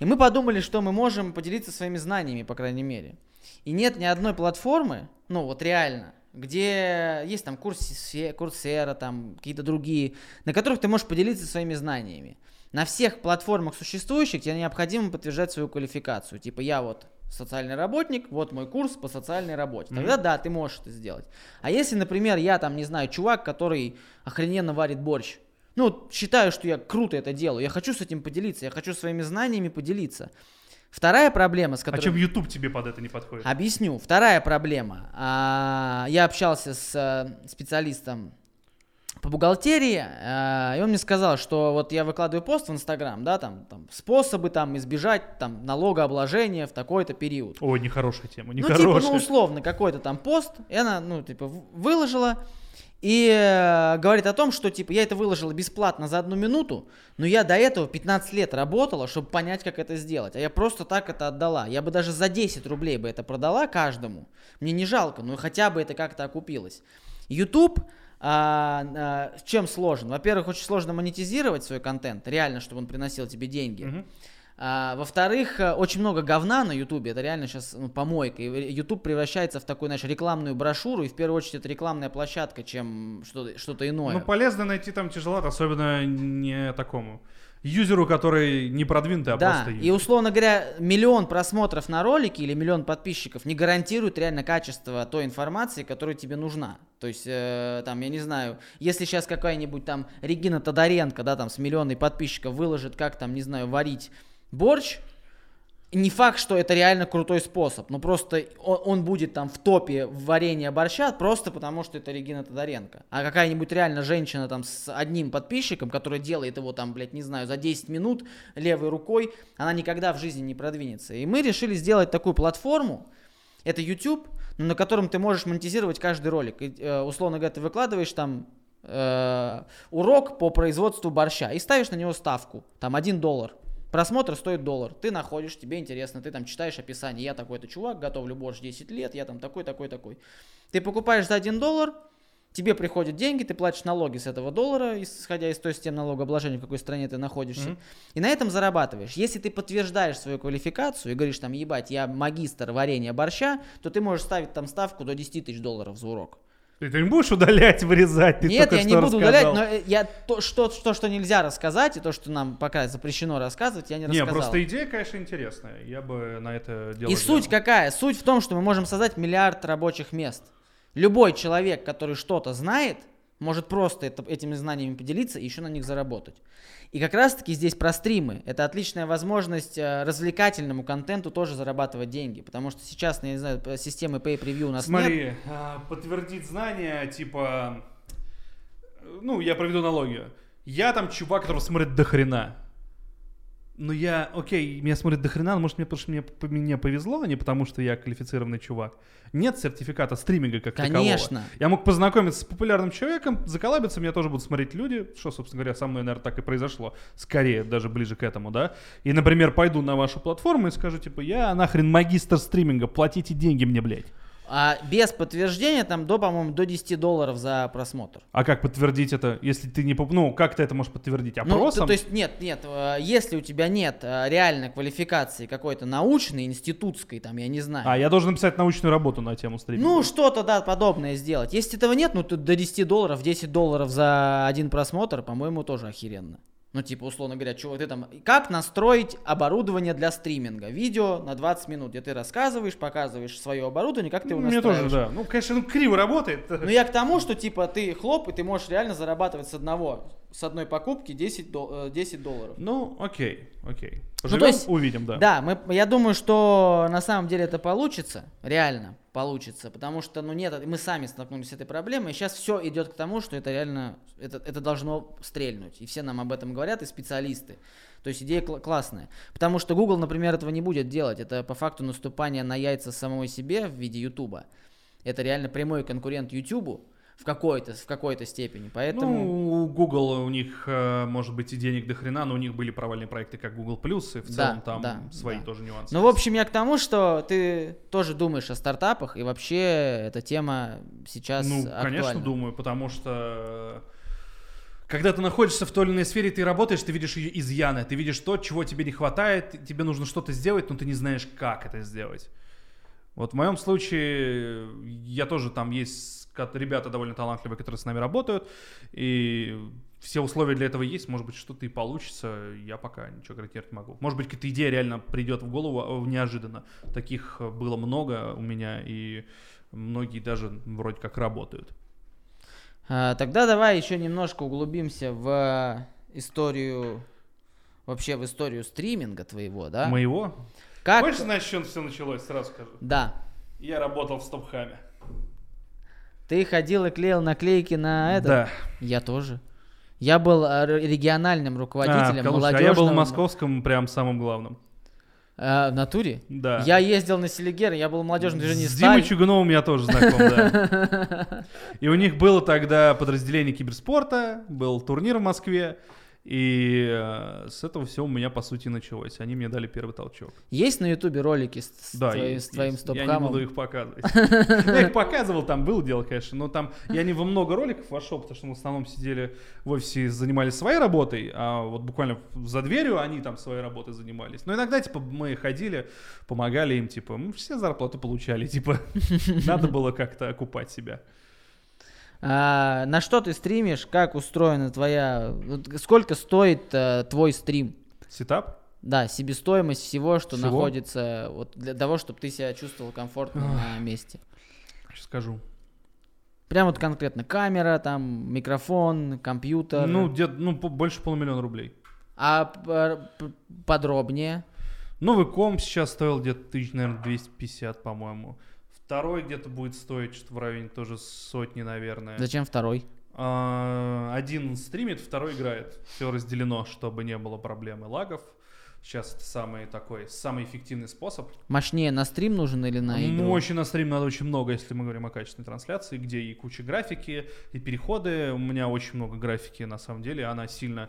И мы подумали, что мы можем поделиться своими знаниями, по крайней мере. И нет ни одной платформы, ну вот реально, где есть там Курсе- Курсера, там какие-то другие, на которых ты можешь поделиться своими знаниями. На всех платформах существующих тебе необходимо подтверждать свою квалификацию. Типа я вот социальный работник, вот мой курс по социальной работе. Тогда да, ты можешь это сделать. А если, например, я там, не знаю, чувак, который охрененно варит борщ, Ну, считаю, что я круто это делаю. Я хочу с этим поделиться, я хочу своими знаниями поделиться. Вторая проблема, с которой... А чем YouTube тебе под это не подходит? Объясню. Вторая проблема. А, я общался с э, специалистом по бухгалтерии, э, и он мне сказал, что вот я выкладываю пост в Инстаграм, да, там, там способы там избежать там налогообложения в такой-то период. Ой, нехорошая тема, Ну, нехорошая. типа, ну, условно, какой-то там пост, и она, ну, типа, выложила, и э, говорит о том, что, типа, я это выложила бесплатно за одну минуту, но я до этого 15 лет работала, чтобы понять, как это сделать, а я просто так это отдала. Я бы даже за 10 рублей бы это продала каждому, мне не жалко, но хотя бы это как-то окупилось. YouTube а, а, чем сложен? Во-первых, очень сложно монетизировать свой контент, реально, чтобы он приносил тебе деньги. Мгм. А, во-вторых, э, очень много говна на Ютубе, это реально сейчас ну, помойка. И Ютуб превращается в такую, знаешь, рекламную брошюру, и в первую очередь это рекламная площадка, чем что-то, что-то иное. Ну, полезно найти там тяжеловато, особенно не такому юзеру, который не продвинутый, а да, просто и юзер. условно говоря, миллион просмотров на ролике или миллион подписчиков не гарантирует реально качество той информации, которая тебе нужна. То есть, э, там, я не знаю, если сейчас какая-нибудь там Регина Тодоренко, да, там, с миллионной подписчиков выложит, как там, не знаю, варить борщ, не факт, что это реально крутой способ, но просто он, он будет там в топе варенья борща просто потому, что это Регина Тодоренко. А какая-нибудь реально женщина там с одним подписчиком, которая делает его там, блядь, не знаю, за 10 минут левой рукой, она никогда в жизни не продвинется. И мы решили сделать такую платформу, это YouTube, на котором ты можешь монетизировать каждый ролик. И, э, условно говоря, ты выкладываешь там э, урок по производству борща и ставишь на него ставку, там 1 доллар. Просмотр стоит доллар. Ты находишь, тебе интересно, ты там читаешь описание. Я такой-то чувак, готовлю борщ 10 лет, я там такой, такой, такой. Ты покупаешь за 1 доллар, тебе приходят деньги, ты платишь налоги с этого доллара, исходя из той системы налогообложения, в какой стране ты находишься. Мгм. И на этом зарабатываешь. Если ты подтверждаешь свою квалификацию и говоришь там, ебать, я магистр варенья борща, то ты можешь ставить там ставку до 10 тысяч долларов за урок. Ты, ты не будешь удалять, вырезать? Ты Нет, я не буду рассказал. удалять, но э, я то что, что, что нельзя рассказать, и то, что нам пока запрещено рассказывать, я не Не, рассказал. просто идея, конечно, интересная. Я бы на это дело И суть взял. какая? Суть в том, что мы можем создать миллиард рабочих мест. Любой человек, который что-то знает, может просто это- этими знаниями поделиться и еще на них заработать. И как раз-таки здесь про стримы. Это отличная возможность э, развлекательному контенту тоже зарабатывать деньги. Потому что сейчас, я не знаю, системы pay-per-view у нас нет. Смотри, а, подтвердить знания, типа... Ну, я проведу аналогию. Я там чувак, который смотрит до хрена. Ну, я, окей, меня смотрит до хрена, но может, мне, что мне, мне повезло, а не потому, что я квалифицированный чувак. Нет сертификата стриминга как такового. Конечно. Я мог познакомиться с популярным человеком, заколабиться, меня тоже будут смотреть люди, что, собственно говоря, со мной, наверное, так и произошло. Скорее, даже ближе к этому, да. И, например, пойду на вашу платформу и скажу, типа, я нахрен магистр стриминга, платите деньги мне, блядь. А без подтверждения там до, по-моему, до 10 долларов за просмотр. А как подтвердить это, если ты не... Ну, как ты это можешь подтвердить? Ну, Опросом? то, то есть нет, нет, э, если у тебя нет э, реальной квалификации какой-то научной, институтской, там, я не знаю. А, я должен написать научную работу на тему стриминга. Ну, что-то, да, подобное сделать. Если этого нет, ну, то до 10 долларов, 10 долларов за один просмотр, по-моему, тоже охеренно. Ну, типа, условно говоря, чувак, ты там... Как настроить оборудование для стриминга? Видео на 20 минут, где ты рассказываешь, показываешь свое оборудование, как ты его Мне настраиваешь. тоже, да. Ну, конечно, ну, криво работает. Ну, я к тому, что, типа, ты хлоп, и ты можешь реально зарабатывать с одного, с одной покупки 10, дол- э, 10 долларов. Ну, окей, окей. Ну, Поживем, то есть- увидим, да. Да, мы, я думаю, что на самом деле это получится, реально получится, потому что, ну нет, мы сами столкнулись с этой проблемой, и сейчас все идет к тому, что это реально, это, это должно стрельнуть, и все нам об этом говорят, и специалисты. То есть идея кл- классная. Потому что Google, например, этого не будет делать. Это по факту наступание на яйца самой себе в виде Ютуба. Это реально прямой конкурент Ютубу в какой-то, в какой-то степени. Поэтому... Ну, у Google у них, э, может быть, и денег до хрена, но у них были провальные проекты, как Google Plus, и в Да, целом там да, свои да. тоже нюансы. Ну, в общем, я к тому, что ты тоже думаешь о стартапах, и вообще эта тема сейчас Ну, актуальна. конечно, думаю, потому что э, когда ты находишься в той или иной сфере, ты работаешь, ты видишь ее изъяны, ты видишь то, чего тебе не хватает, тебе нужно что-то сделать, но ты не знаешь, как это сделать. Вот в моем случае я тоже там есть ребята довольно талантливые, которые с нами работают, и все условия для этого есть, может быть, что-то и получится, я пока ничего гарантировать не могу. Может быть, какая-то идея реально придет в голову э, неожиданно. Таких э, было много у меня, и многие даже вроде как работают. А, тогда давай еще немножко углубимся в историю, вообще в историю стриминга твоего, да? Моего? Как? Хочешь знать, с чем все началось? Сразу скажу. Да. Я работал в Стопхаме. Ты ходил и клеил наклейки на это? Да. Я тоже. Я был э, региональным А, руководителем в Калуге. А я был в московском прям самым главным. А, в натуре? Да. Я ездил на Селигер, я был в молодежном движении С. Димой Чугуновым я тоже знаком, да. И у них было тогда подразделение киберспорта, был турнир в Москве, и э, с этого все у меня, по сути, началось. Они мне дали первый толчок. Есть на ютубе ролики с, Да, твоей- есть, с твоим есть. Я не буду их показывать. Я их показывал, там было дело, конечно, но там я не во много роликов вошел, потому что мы в основном сидели в офисе и занимались своей работой, а вот буквально за дверью они там своей работой занимались. Но иногда, типа, мы ходили, помогали им, типа, мы все зарплату получали, типа, надо было как-то окупать себя. А, на что ты стримишь? Как устроена твоя... Сколько стоит э, твой стрим? Сетап? Да, себестоимость всего, что Всего? находится вот для того, чтобы ты себя чувствовал комфортно на месте. Сейчас скажу. Прям вот конкретно камера, там микрофон, компьютер. Ну, где ну, больше полумиллиона рублей. А подробнее? Новый комп сейчас стоил где-то тысяч, наверное, 250, по-моему. Второй где-то будет стоить что-то в районе тоже сотни, наверное. Зачем второй? А, Один стримит, второй играет. Все разделено, чтобы не было проблем и лагов. Сейчас это самый такой, самый эффективный способ. Мощнее на стрим нужен или на игру? Мощи на стрим надо очень много, если мы говорим о качественной трансляции, где и куча графики, и переходы. У меня очень много графики, на самом деле. Она сильно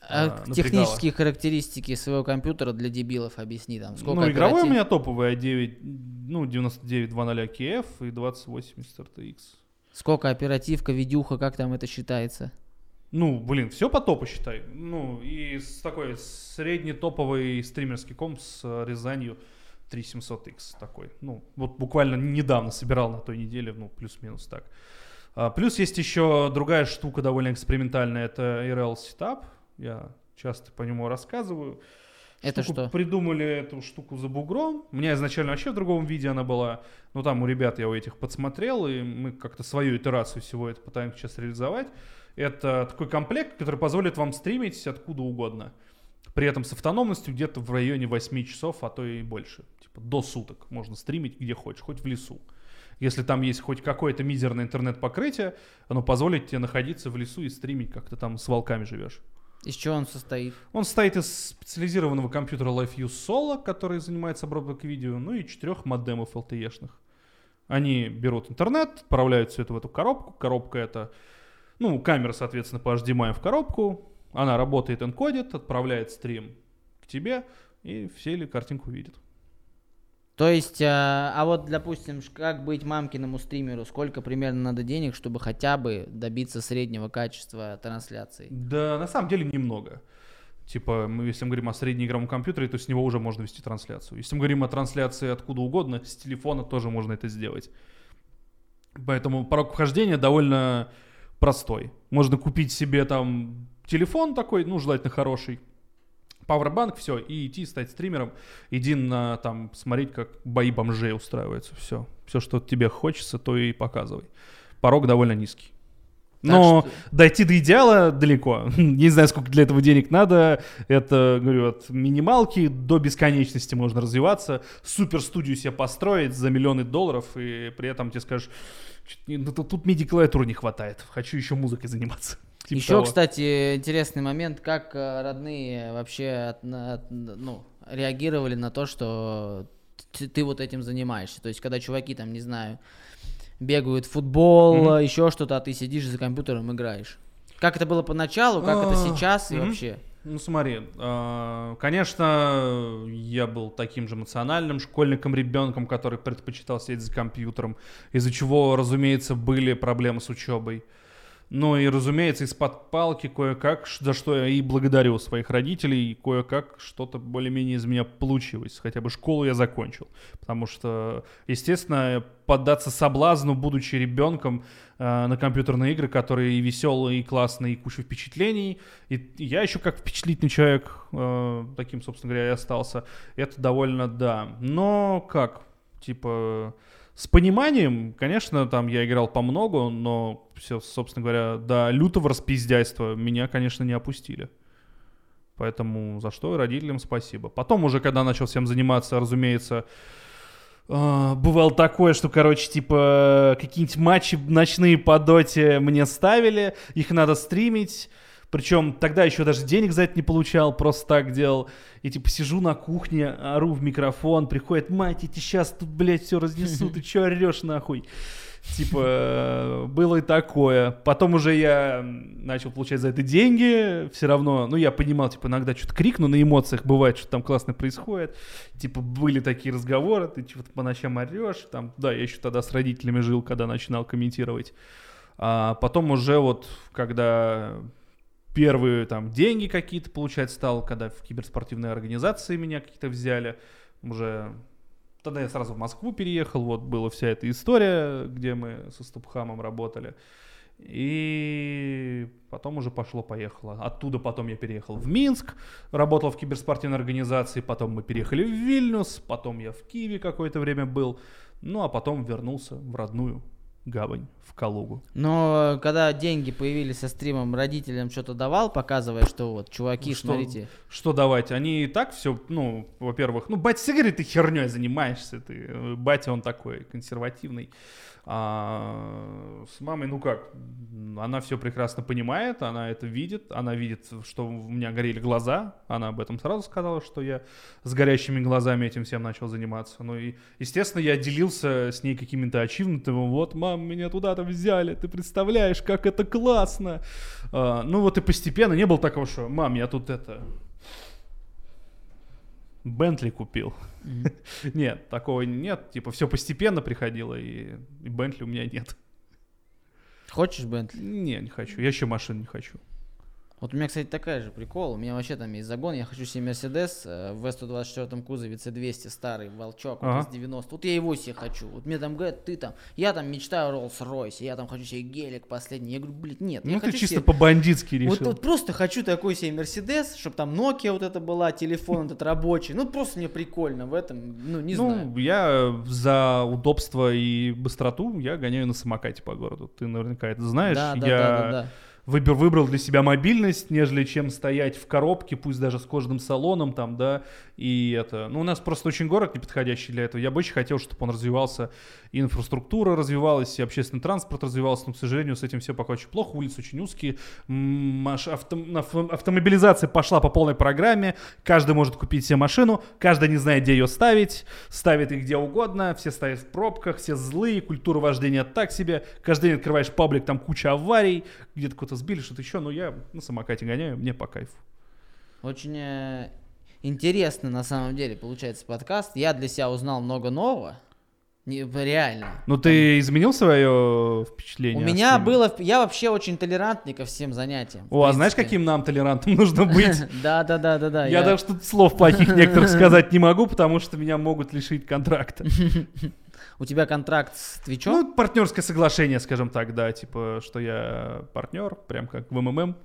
А а, напрягала. технические характеристики своего компьютера для дебилов объясни там. Сколько ну, игровой у оператив- меня топовый i9, ну, 9920 KF и 2080 RTX. Сколько оперативка, видюха, как там это считается? Ну, блин, все по топу считай. Ну, и с такой средний топовый стримерский комп с Рязанью 3700X такой. Ну, вот буквально недавно собирал на той неделе, ну, плюс-минус так. А, плюс есть еще другая штука довольно экспериментальная, это RL Setup. Я часто по нему рассказываю. Это штуку что? Придумали эту штуку за бугром. У меня изначально вообще в другом виде она была. Но там у ребят я у этих подсмотрел, и мы как-то свою итерацию всего это пытаемся сейчас реализовать. Это такой комплект, который позволит вам стримить откуда угодно. При этом с автономностью где-то в районе 8 часов, а то и больше. Типа до суток можно стримить где хочешь, хоть в лесу. Если там есть хоть какое-то мизерное интернет-покрытие, оно позволит тебе находиться в лесу и стримить, как ты там с волками живешь. Из чего он состоит? Он состоит из специализированного компьютера LiveView Solo, который занимается обработкой видео, ну и четырех модемов LTE-шных. Они берут интернет, отправляют все это в эту коробку. Коробка это, ну, камера, соответственно, по HDMI в коробку. Она работает, энкодит, отправляет стрим к тебе, и все ли картинку видят. То есть, а, а вот, допустим, как быть мамкиному стримеру? Сколько примерно надо денег, чтобы хотя бы добиться среднего качества трансляции? Да, на самом деле немного. Типа, мы, если мы говорим о среднеигровом компьютере, то с него уже можно вести трансляцию. Если мы говорим о трансляции откуда угодно, с телефона тоже можно это сделать. Поэтому порог вхождения довольно простой. Можно купить себе там телефон такой, ну, желательно хороший, пауэрбанк, все, и идти стать стримером. Иди на, там, смотреть, как бои бомжей устраиваются. Все. Все, что тебе хочется, то и показывай. Порог довольно низкий. Так Но что- дойти до идеала далеко. Не знаю, сколько для этого денег надо. Это, говорю, от минималки до бесконечности можно развиваться. Супер студию себе построить за миллионы долларов, и при этом тебе скажешь, «Чё-то не- ну, тут, тут MIDI-клавиатуры не хватает. Хочу еще музыкой заниматься. Типа Еще, того. кстати, интересный момент, как э, родные вообще от- от- ну, реагировали на то, что ты, ты вот этим занимаешься. То есть, когда чуваки там, не знаю, бегают в футбол, еще что-то, а ты сидишь за компьютером играешь. Как это было поначалу, как это А, сейчас и вообще? Ну смотри, а, конечно, я был таким же эмоциональным школьником, ребенком, который предпочитал сидеть за компьютером, из-за чего, разумеется, были проблемы с учебой. Ну и, разумеется, из-под палки кое-как, за что я и благодарю своих родителей, кое-как что-то более-менее из меня получилось. Хотя бы школу я закончил. Потому что, естественно, поддаться соблазну, будучи ребенком, э, на компьютерные игры, которые и веселые, и классные, и куча впечатлений. И, и я еще как впечатлительный человек, э, таким, собственно говоря, и остался. Это довольно, да. Но как? Типа, С пониманием, конечно, там я играл по много, но все, собственно говоря, до лютого распиздяйства меня, конечно, не опустили. Поэтому за что родителям спасибо. Потом уже, когда начал всем заниматься, разумеется, э, бывало такое, что, короче, типа, какие-нибудь матчи ночные по доте мне ставили, их надо стримить. Причем тогда еще даже денег за это не получал, просто так делал. И типа сижу на кухне, ору в микрофон, приходит мать, эти сейчас тут, блядь, все разнесут, ты че орешь нахуй? Типа, было и такое. Потом уже я начал получать за это деньги, все равно, ну, я понимал, типа, иногда что-то крикну на эмоциях, бывает, что там классно происходит. Типа, были такие разговоры, ты что-то по ночам орешь, там, да, я еще тогда с родителями жил, когда начинал комментировать. А потом уже вот, когда первые там деньги какие-то получать стал, когда в киберспортивные организации меня какие-то взяли, уже тогда я сразу в Москву переехал, вот была вся эта история, где мы со Ступхамом работали. И потом уже пошло-поехало. Оттуда потом я переехал в Минск, работал в киберспортивной организации, потом мы переехали в Вильнюс, потом я в Киеве какое-то время был, ну а потом вернулся в родную гавань в Калугу. Но э, когда деньги появились со стримом, родителям что-то давал, показывая, что вот, чуваки, что, смотрите. Что давать? Они и так все, ну, во-первых, ну, батя, ты ты херней занимаешься, ты, э, батя он такой консервативный. А с мамой, ну как, она все прекрасно понимает, она это видит, она видит, что у меня горели глаза, она об этом сразу сказала, что я с горящими глазами этим всем начал заниматься. Ну и, естественно, я делился с ней какими-то ачивментами, вот, мам, меня туда-то взяли, ты представляешь, как это классно. А, ну вот и постепенно не было такого, что, мам, я тут это, Бентли купил. Mm-hmm. нет, такого нет. Типа все постепенно приходило, и, и Бентли у меня нет. Хочешь Бентли? Не, не хочу. Я еще машин не хочу. Вот у меня, кстати, такая же прикол. У меня вообще там есть загон. Я хочу себе Мерседес э, в В124 кузове C200 старый, волчок, ага. вот из 90. Вот я его себе хочу. Вот мне там говорят, ты там, я там мечтаю Rolls-Royce, я там хочу себе гелик последний. Я говорю, блин, нет. Ну ты чисто себе... по-бандитски решил. Вот, вот просто хочу такой себе Мерседес, чтобы там Nokia вот это была, телефон этот рабочий. Ну просто мне прикольно в этом, ну не ну, знаю. я за удобство и быстроту я гоняю на самокате по городу. Ты наверняка это знаешь. Да, да, я... да, да, да выбор, выбрал для себя мобильность, нежели чем стоять в коробке, пусть даже с кожаным салоном там, да, и это, ну, у нас просто очень город неподходящий для этого. Я бы очень хотел, чтобы он развивался, и инфраструктура развивалась, и общественный транспорт развивался, но, к сожалению, с этим все пока очень плохо, улицы очень узкие, авто, автомобилизация пошла по полной программе, каждый может купить себе машину, каждый не знает, где ее ставить, ставит их где угодно, все стоят в пробках, все злые, культура вождения так себе, каждый день открываешь паблик, там куча аварий, где-то кто-то сбили, что-то еще, но я на самокате гоняю, мне по кайфу. Очень э, интересно на самом деле получается подкаст. Я для себя узнал много нового. Не, реально. Ну ты изменил свое впечатление? У меня было, я вообще очень толерантный ко всем занятиям. О, а знаешь, каким нам толерантным нужно быть? Да, да, да, да, да. Я даже тут слов плохих некоторых сказать не могу, потому что меня могут лишить контракта. У тебя контракт с Твичом? Ну, партнерское соглашение, скажем так, да, типа, что я партнер, прям как в МММ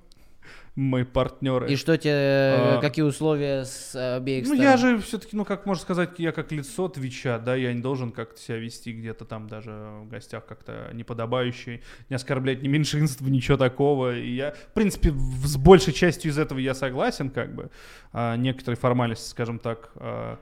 мы партнеры. И что тебе, а, какие условия с обеих ну, сторон? Ну, я же все-таки, ну, как можно сказать, я как лицо Твича, да, я не должен как-то себя вести где-то там даже в гостях как-то неподобающий, не оскорблять ни меньшинств, ничего такого. И я, в принципе, с большей частью из этого я согласен, как бы. А некоторые формальности, скажем так, а,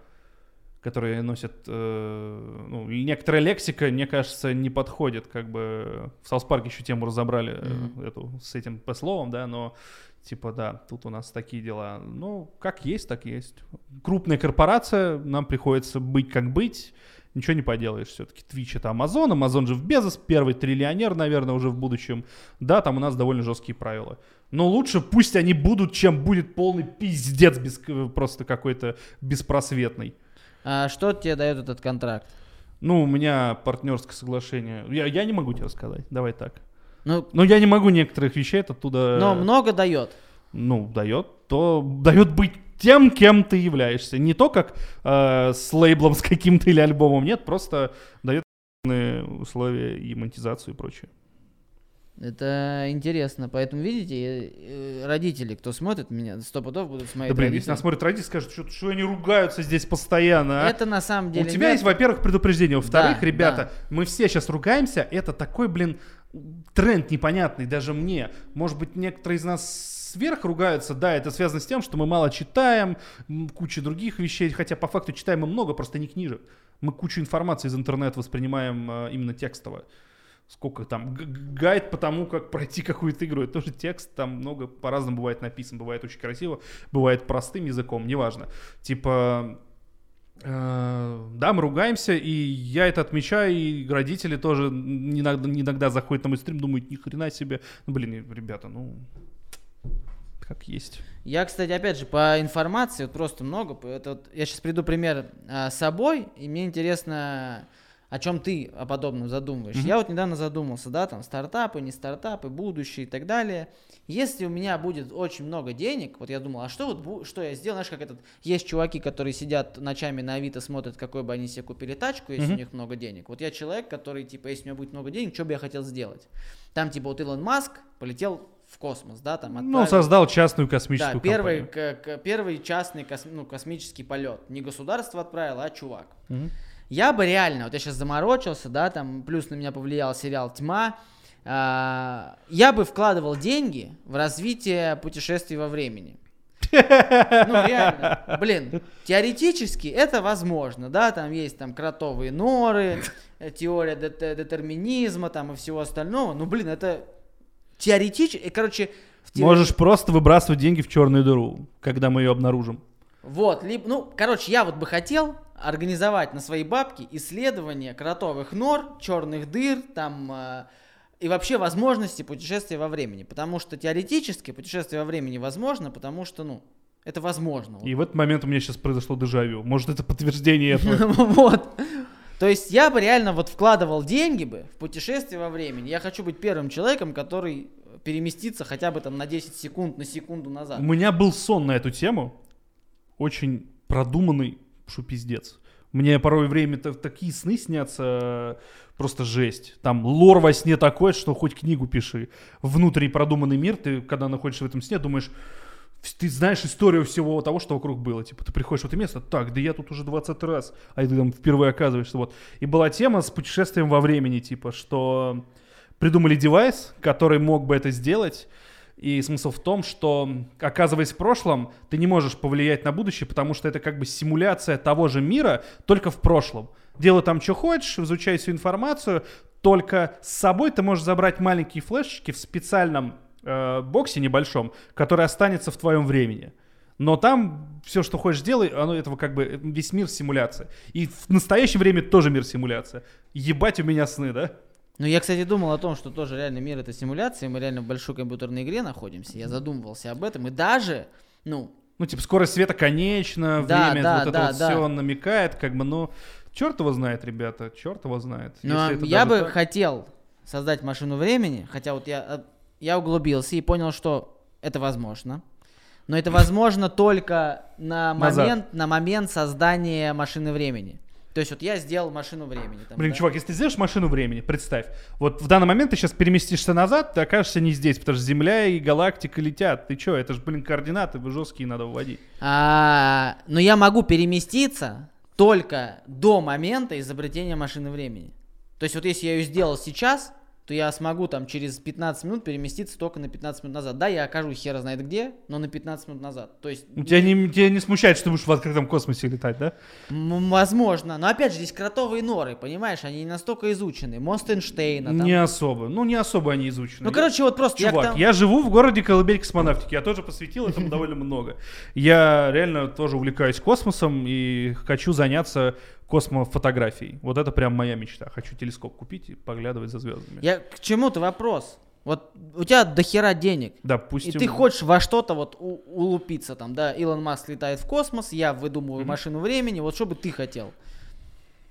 которые носят, э, ну, некоторая лексика, мне кажется, не подходит, как бы в South Парке еще тему разобрали mm-hmm. эту с этим по словам, да, но типа да, тут у нас такие дела, ну как есть, так есть. Крупная корпорация, нам приходится быть как быть, ничего не поделаешь все-таки. Twitch это Amazon, Amazon же Безос, первый триллионер, наверное, уже в будущем. Да, там у нас довольно жесткие правила. Но лучше пусть они будут, чем будет полный пиздец без, просто какой-то беспросветный. А что тебе дает этот контракт? Ну, у меня партнерское соглашение. Я, я не могу тебе сказать. Давай так. Ну, Но я не могу некоторых вещей оттуда... Но много дает. Ну, дает. То дает быть тем, кем ты являешься. Не то, как э, с лейблом, с каким-то или альбомом. Нет, просто дает условия и монетизацию и прочее. Это интересно. Поэтому, видите, э, родители, кто смотрит меня, сто пудов будут смотреть. Да блин, родители. если нас смотрят родители, скажут, что, что они ругаются здесь постоянно, а? Это на самом деле У тебя нет. есть, во-первых, предупреждение. Во-вторых, Да, ребята, мы все сейчас ругаемся. Это такой, блин, тренд непонятный даже мне. Может быть, некоторые из нас сверх ругаются. Да, это связано с тем, что мы мало читаем, куча других вещей. Хотя по факту читаем мы много, просто не книжек. Мы кучу информации из интернета воспринимаем э, именно текстово. Сколько там гайд по тому, как пройти какую-то игру. Это тоже текст, там много по-разному бывает написан. Бывает очень красиво, бывает простым языком, неважно. Типа, Э, Да, мы ругаемся, и я это отмечаю, и родители тоже иногда, иногда заходят на мой стрим, думают, ни хрена себе. Ну, блин, ребята, ну, как есть. Я, кстати, опять же, по информации, вот просто много. Это вот, я сейчас приду пример а, с собой, и мне интересно, о чем ты о подобном задумываешь. Мгм. Я вот недавно задумался, да, там стартапы, не стартапы, будущее и так далее. Если у меня будет очень много денег, вот я думал, а что вот что я сделал, знаешь, как этот, есть чуваки, которые сидят ночами на Авито, смотрят, какой бы они себе купили тачку, если Мгм. у них много денег. Вот я человек, который, типа, если у меня будет много денег, что бы я хотел сделать? Там, типа, вот Илон Маск полетел в космос, да, там Ну, отправил- создал частную да, космическую первый, компанию. к- к- первый частный кос- ну, космический полет. Не государство отправило, а чувак. Мгм. Я бы реально, вот я сейчас заморочился, да, там плюс на меня повлиял сериал «Тьма», а, я бы вкладывал деньги в развитие путешествий во времени. Ну, реально. Блин, теоретически это возможно, да, там есть там кротовые норы, э, теория дет- детерминизма там и всего остального. Ну, блин, это теоретически, короче, теории- Можешь просто выбрасывать деньги в черную дыру, когда мы ее обнаружим. Вот, либо, ну, короче, я вот бы хотел организовать на свои бабки исследования кротовых нор, черных дыр, там, э, и вообще возможности путешествия во времени. Потому что теоретически путешествие во времени возможно, потому что, ну, это возможно. И в этот момент у меня сейчас произошло дежавю. Может, это подтверждение этого. Вот. То есть я бы реально вот вкладывал деньги бы в путешествие во времени. Я хочу быть первым человеком, который переместится хотя бы там на 10 секунд, на секунду назад. У меня был сон на эту тему, очень продуманный, что пиздец. Мне порой время та- такие сны снятся, просто жесть. Там лор во сне такой, что хоть книгу пиши. Внутренний продуманный мир, ты когда находишься в этом сне, думаешь, «Вс- ты знаешь историю всего того, что вокруг было. Типа, ты приходишь в это место, так, да я тут уже 20 раз, а ты там впервые оказываешься. Вот. И была тема с путешествием во времени, типа, что придумали девайс, который мог бы это сделать. И смысл в том, что, оказываясь в прошлом, ты не можешь повлиять на будущее, потому что это как бы симуляция того же мира, только в прошлом. Делай там, что хочешь, изучай всю информацию, только с собой ты можешь забрать маленькие флешечки в специальном э, боксе небольшом, который останется в твоем времени. Но там все, что хочешь, делай, оно этого как бы весь мир симуляция. И в настоящее время тоже мир симуляция. Ебать у меня сны, да? Ну, я, кстати, думал о том, что тоже реальный мир это симуляция, мы реально в большой компьютерной игре находимся. Я задумывался об этом, и даже, ну, Ну, типа, скорость света конечна, Да, время, да, вот это да, вот да. все намекает, как бы, ну, черт его знает, ребята, черт его знает. ну, Если это я бы так. хотел создать машину времени, хотя вот я, э, я углубился и понял, что это возможно. Но это возможно только на Назад. момент, на момент создания машины времени. То есть вот я сделал машину времени. там, Блин, да. чувак, если ты сделаешь машину времени, представь, вот в данный момент ты сейчас переместишься назад, ты окажешься не здесь, потому что Земля и галактика летят. Ты что, это же, блин, координаты жесткие надо вводить. А, но я могу переместиться только до момента изобретения машины времени. То есть вот если я ее сделал сейчас, то я смогу там через 15 минут переместиться только на 15 минут назад. Да, я окажусь хера знает где, но на 15 минут назад. То есть, У тебя не, тебя не смущает, что ты будешь в открытом космосе летать, да? м- возможно. Но опять же, здесь кротовые норы, понимаешь, они не настолько изучены. Мост Эйнштейна. там. Не особо. Ну, не особо они изучены. Ну, короче, вот просто я Чувак, тому- я живу в городе Колыбель космонавтики. Я тоже посвятил этому довольно много. Я реально тоже увлекаюсь космосом и хочу заняться космофотографией. Вот это прям моя мечта. Хочу телескоп купить и поглядывать за звездами. Я к чему-то вопрос. Вот у тебя дохера денег. Допустим. И ты хочешь во что-то вот у- улупиться там, да, Илон Маск летает в космос, я выдумываю Мгм. машину времени, вот что бы ты хотел?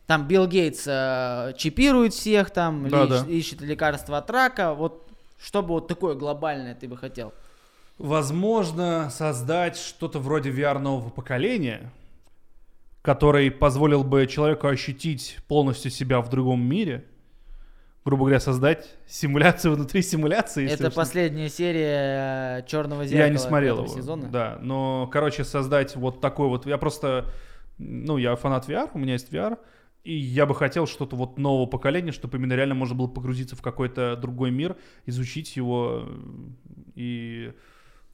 Там Билл Гейтс э, чипирует всех, там да. ищет лекарства от рака, вот что бы вот такое глобальное ты бы хотел? Возможно, создать что-то вроде VR нового поколения, который позволил бы человеку ощутить полностью себя в другом мире. грубо говоря, создать симуляцию внутри симуляции. Это уж- последняя серия Черного зеркала. Я не смотрел его. сезона. Да, но, короче, создать вот такой вот... Я просто... Ну, я фанат VR, у меня есть VR, и я бы хотел что-то вот нового поколения, чтобы именно реально можно было погрузиться в какой-то другой мир, изучить его э, и...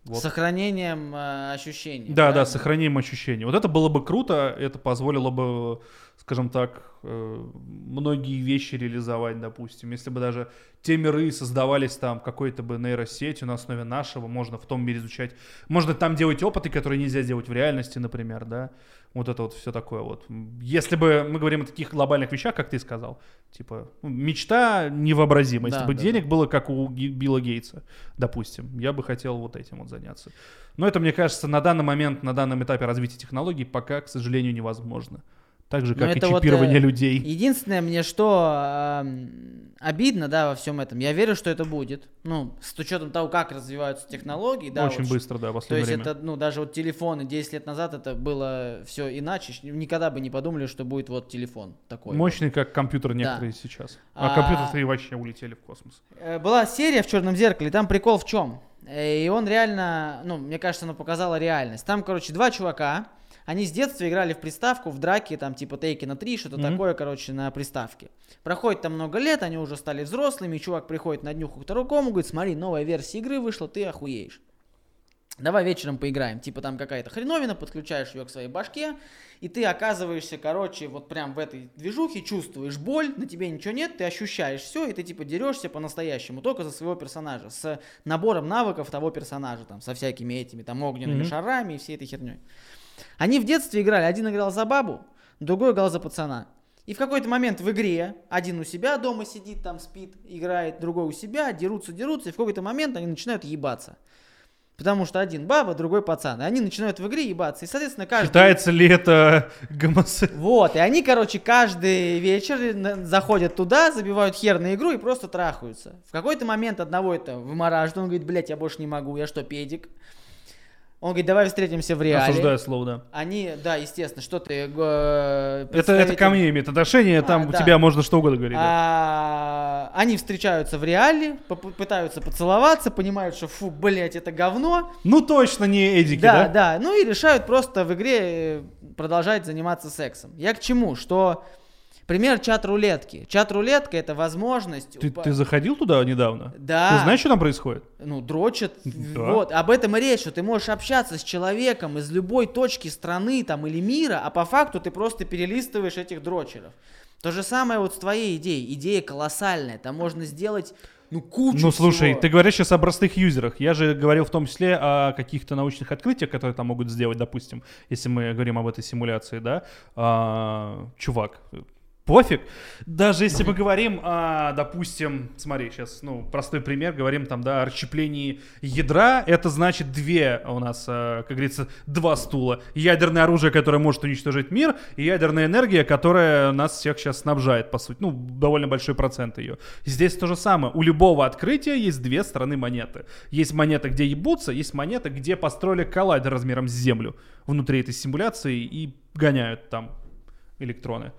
Вот. Сохранением э, ощущений. Да, да, правильно? сохраним ощущения. Вот это было бы круто, это позволило бы, скажем так, э, многие вещи реализовать, допустим. Если бы даже те миры создавались там какой-то бы нейросетью на основе нашего, можно в том мире изучать. Можно там делать опыты, которые нельзя сделать в реальности, например, да. Вот это вот все такое вот. Если бы мы говорим о таких глобальных вещах, как ты сказал, типа, ну, мечта невообразима. Если Да, бы да, денег было, как у Билла Гейтса, допустим, я бы хотел вот этим вот заняться. Но это, мне кажется, на данный момент, на данном этапе развития технологий пока, к сожалению, невозможно. Так же, как и это вот, чипирование э, людей. Единственное, мне что эм, обидно, да, во всем этом. Я верю, что это будет. Ну, с учетом того, как развиваются технологии, да. Очень вот быстро, да, в То последнее есть время. это, ну, даже вот телефоны 10 лет назад это было все иначе. Никогда бы не подумали, что будет вот телефон такой. вот. Мощный, как компьютер некоторые сейчас. А, А- компьютеры вообще улетели в космос. Э, Была серия в Черном зеркале, там прикол в чем? И он реально, ну, мне кажется, она показала реальность. Там, короче, два чувака, они с детства играли в приставку, в драке, там, типа Тейки на 3, что-то Мгм. такое, короче, на приставке. Проходит там много лет, они уже стали взрослыми, чувак приходит на днюху к второму, говорит, смотри, новая версия игры вышла, ты охуеешь. Давай вечером поиграем. Типа там какая-то хреновина, подключаешь ее к своей башке, и ты оказываешься, короче, вот прям в этой движухе, чувствуешь боль, на тебе ничего нет, ты ощущаешь все, и ты типа дерешься по-настоящему, только за своего персонажа, с набором навыков того персонажа, там, со всякими этими там огненными Мгм. шарами и всей этой херней. Они в детстве играли, один играл за бабу, другой играл за пацана. И в какой-то момент в игре один у себя дома сидит, там спит, играет, другой у себя, дерутся, дерутся, и в какой-то момент они начинают ебаться. Потому что один баба, другой пацан. И они начинают в игре ебаться. И, соответственно, каждый... Считается ли это гомосек... Вот, и они, короче, каждый вечер заходят туда, забивают хер на игру и просто трахаются. В какой-то момент одного это вымораживает, он говорит, блядь, я больше не могу, я что, педик? Он говорит, давай встретимся в реале. Осуждаю слово, да. Они, да, естественно, что ты... э, Это, это ко мне имеет отношение, А, там у да. тебя можно что угодно говорить. да. А, они встречаются в реале, пытаются поцеловаться, понимают, что фу, блять, это говно. Ну точно не Эдики, Да, да? да, ну и решают просто в игре э, продолжать заниматься сексом. Я к чему? Что, пример чат-рулетки. Чат-рулетка это возможность... Ты, упа- ты заходил туда недавно? Да. Ты знаешь, что там происходит? Ну, дрочат. Да. Вот, об этом и речь, что ты можешь общаться с человеком из любой точки страны там или мира, а по факту ты просто перелистываешь этих дрочеров. То же самое вот с твоей идеей. Идея колоссальная. Там можно сделать, ну, кучу Ну, слушай, всего. ты говоришь сейчас о простых юзерах. Я же говорил в том числе о каких-то научных открытиях, которые там могут сделать, допустим, если мы говорим об этой симуляции, да. А, чувак, пофиг. Даже если мы говорим, о, допустим, смотри, сейчас, ну, простой пример, говорим там, да, о расщеплении ядра, это значит две у нас, а, как говорится, два стула. Ядерное оружие, которое может уничтожить мир, и ядерная энергия, которая нас всех сейчас снабжает, по сути. Ну, довольно большой процент ее. Здесь то же самое. У любого открытия есть две стороны монеты. Есть монета, где ебутся, есть монета, где построили коллайдер размером с Землю внутри этой симуляции и гоняют там электроны.